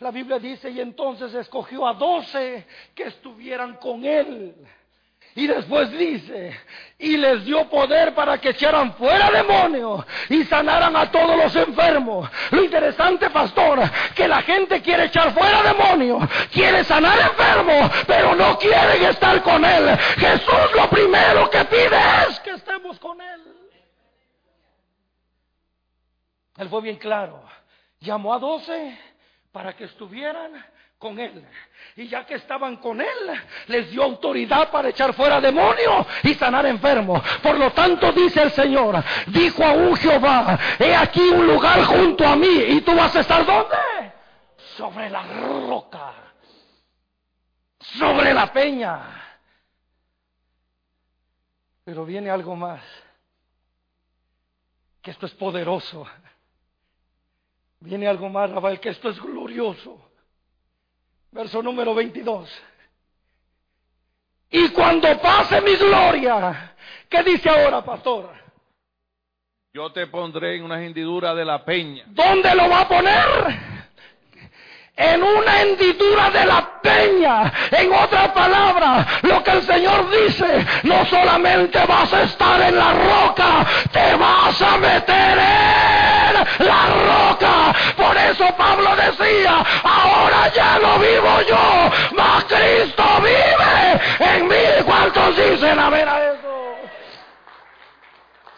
A: la Biblia dice, y entonces escogió a doce que estuvieran con él. Y después dice, y les dio poder para que echaran fuera demonios y sanaran a todos los enfermos. Lo interesante, pastor, que la gente quiere echar fuera demonios, quiere sanar enfermos, pero no quieren estar con Él. Jesús lo primero que pide es que estemos con Él. Él fue bien claro. Llamó a doce para que estuvieran con él. Y ya que estaban con él, les dio autoridad para echar fuera demonios y sanar enfermos. Por lo tanto, dice el Señor, dijo a un Jehová, he aquí un lugar junto a mí. ¿Y tú vas a estar dónde? Sobre la roca. Sobre la peña. Pero viene algo más. Que esto es poderoso. Viene algo más, Rafael, que esto es glorioso. Verso número 22. Y cuando pase mi gloria, ¿qué dice ahora, pastor?
B: Yo te pondré en una hendidura de la peña.
A: ¿Dónde lo va a poner? en una hendidura de la peña. En otra palabra, lo que el Señor dice, no solamente vas a estar en la roca, te vas a meter en la roca. Por eso Pablo decía, ahora ya no vivo yo, mas Cristo vive en mí. ¿Cuántos dicen a ver a eso?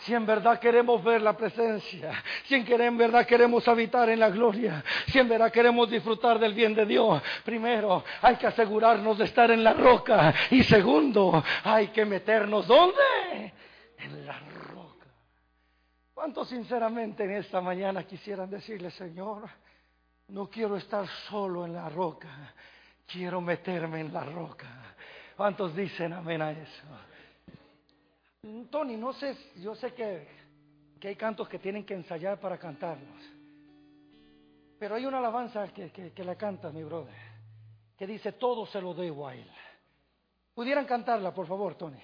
A: Si en verdad queremos ver la presencia, si en verdad queremos habitar en la gloria, si en verdad queremos disfrutar del bien de Dios, primero hay que asegurarnos de estar en la roca y segundo hay que meternos ¿dónde? En la roca. ¿Cuántos sinceramente en esta mañana quisieran decirle, Señor, no quiero estar solo en la roca, quiero meterme en la roca? ¿Cuántos dicen amén a eso? Tony, no sé, yo sé que, hay cantos que tienen que ensayar para cantarlos. Pero hay una alabanza que, que, la canta mi brother, que dice, todo se lo debo a él. ¿Pudieran cantarla, por favor, Tony?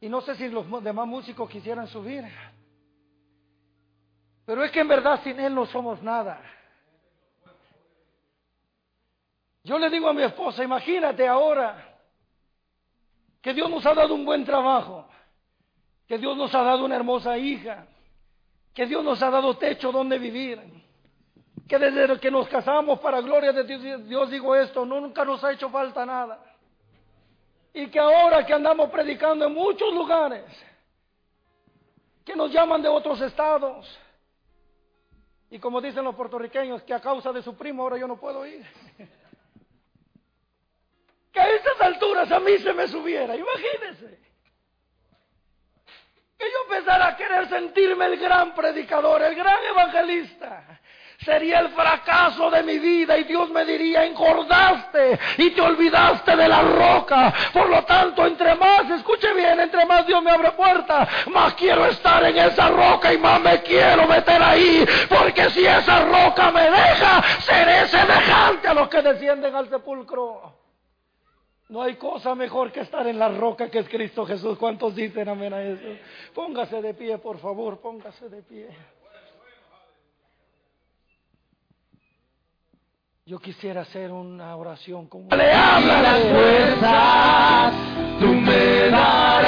A: Y no sé si los demás músicos quisieran subir. Pero es que en verdad sin Él no somos nada. Yo le digo a mi esposa, imagínate ahora que Dios nos ha dado un buen trabajo que Dios nos ha dado una hermosa hija, que Dios nos ha dado techo donde vivir, que desde que nos casamos para gloria de Dios, Dios digo esto, nunca nos ha hecho falta nada. Y que ahora que andamos predicando en muchos lugares, que nos llaman de otros estados, Y como dicen los puertorriqueños, que a causa de su primo ahora yo no puedo ir. Que a estas alturas a mí se me subiera, imagínense. Que yo empezara a querer sentirme el gran predicador, el gran evangelista sería el fracaso de mi vida y Dios me diría, engordaste y te olvidaste de la roca. Por lo tanto, entre más, escuche bien, entre más Dios me abre puertas, más quiero estar en esa roca y más me quiero meter ahí. Porque si esa roca me deja, seré semejante a los que descienden al sepulcro. No hay cosa mejor que estar en la roca que es Cristo Jesús. ¿Cuántos dicen amén a eso? Póngase de pie, por favor, póngase de pie. Yo quisiera hacer una oración con
C: Le habla las fuerzas, tú me darás.